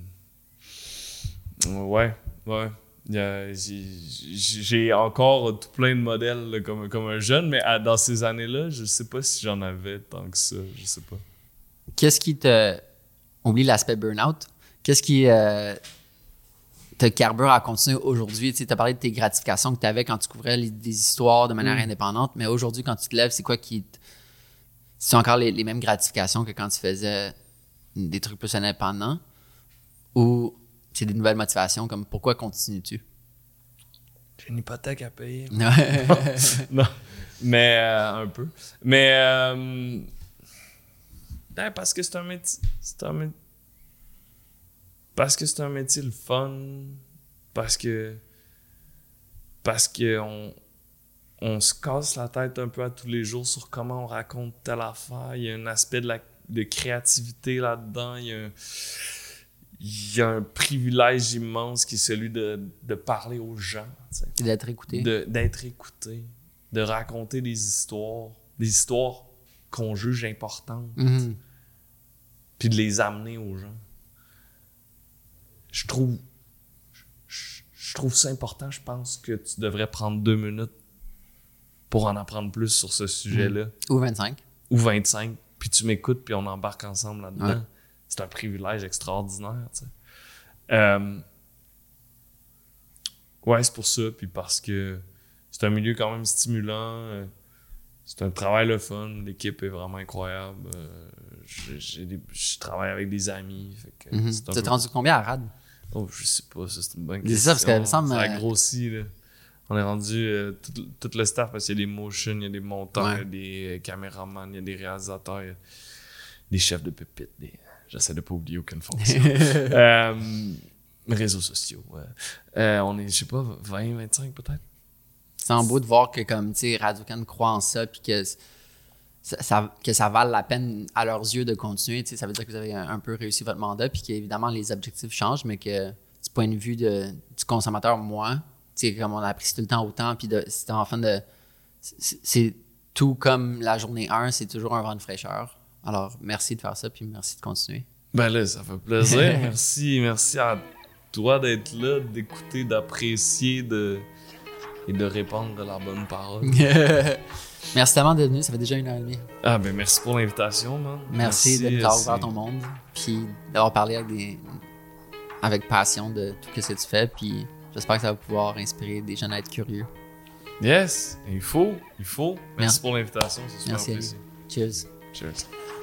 ouais, ouais. J'ai j'ai encore tout plein de modèles là, comme, comme un jeune, mais à- dans ces années-là, je sais pas si j'en avais tant que ça. Je sais pas. Qu'est-ce qui te. Oublie l'aspect burn-out? Qu'est-ce qui euh, te carbure à continuer aujourd'hui? Tu as parlé de tes gratifications que tu avais quand tu couvrais les- des histoires de manière indépendante, mais aujourd'hui, quand tu te lèves, c'est quoi qui. te- C'est encore les, les mêmes gratifications que quand tu faisais des trucs plus indépendants? Ou c'est des nouvelles motivations comme pourquoi continues-tu? J'ai une hypothèque à payer. Non, mais euh, un peu. Mais euh, ben, parce que c'est un métier, c'est un mé- parce que c'est un métier le fun, parce que parce que on on se casse la tête un peu à tous les jours sur comment on raconte telle affaire. Il y a un aspect de la de créativité là-dedans. Il y a un, il y a un privilège immense qui est celui de, de parler aux gens. d'être écouté. d'être écouté, de raconter des histoires, des histoires qu'on juge importantes, Mhm. puis de les amener aux gens. Je trouve, je, je trouve ça important. Je pense que tu devrais prendre deux minutes pour en apprendre plus sur ce sujet-là, Ou 25. ou 25, puis tu m'écoutes, puis on embarque ensemble là-dedans. Ouais. C'est un privilège extraordinaire. tu sais. Euh, ouais, c'est pour ça, puis parce que c'est un milieu quand même stimulant. euh, C'est un travail le fun. L'équipe est vraiment incroyable. euh, j'ai- j'ai des- Je travaille avec des amis. fait que Mhm. c'est un peu- rendu combien à RAD? Oh, je sais pas, ça c'est une bonne C'est question. ça, parce que, me semble, Ça a euh, grossi, là. On est rendu euh, tout, tout le staff parce qu'il y a des motion, il y a des monteurs, Ouais. il y a des euh, caméramans, il y a des réalisateurs, il y a des chefs de pupitre. Des... J'essaie de pas oublier aucune fonction. euh, réseaux sociaux. ouais. Euh, on est, je sais pas, 20, 25 peut-être? C'est en beau de voir que comme tu sais Radio-Can croit en ça puis que ça, ça- que ça vale la peine à leurs yeux de continuer, ça veut dire que vous avez un, un peu réussi votre mandat puis qu'évidemment les objectifs changent mais que du point de vue de, du consommateur moi, comme on apprécie tout le temps autant puis de c'est en fin de c'est tout comme la journée 1, c'est toujours un vent de fraîcheur. Alors merci de faire ça puis merci de continuer. Ben là, ça fait plaisir. merci, merci à toi d'être là, d'écouter, d'apprécier de... et de répandre la bonne parole. merci tellement d'être venu, ça fait déjà une heure et demie. Ah ben merci pour l'invitation, man. Merci, de nous euh, avoir c'est- ouvert ton monde, puis d'avoir parlé avec, des, avec passion de tout ce que tu fais, puis j'espère que ça va pouvoir inspirer des jeunes à être curieux. Yes, il faut, il faut. Merci Merci. pour l'invitation, c'est super Merci. Cheers. Cheers.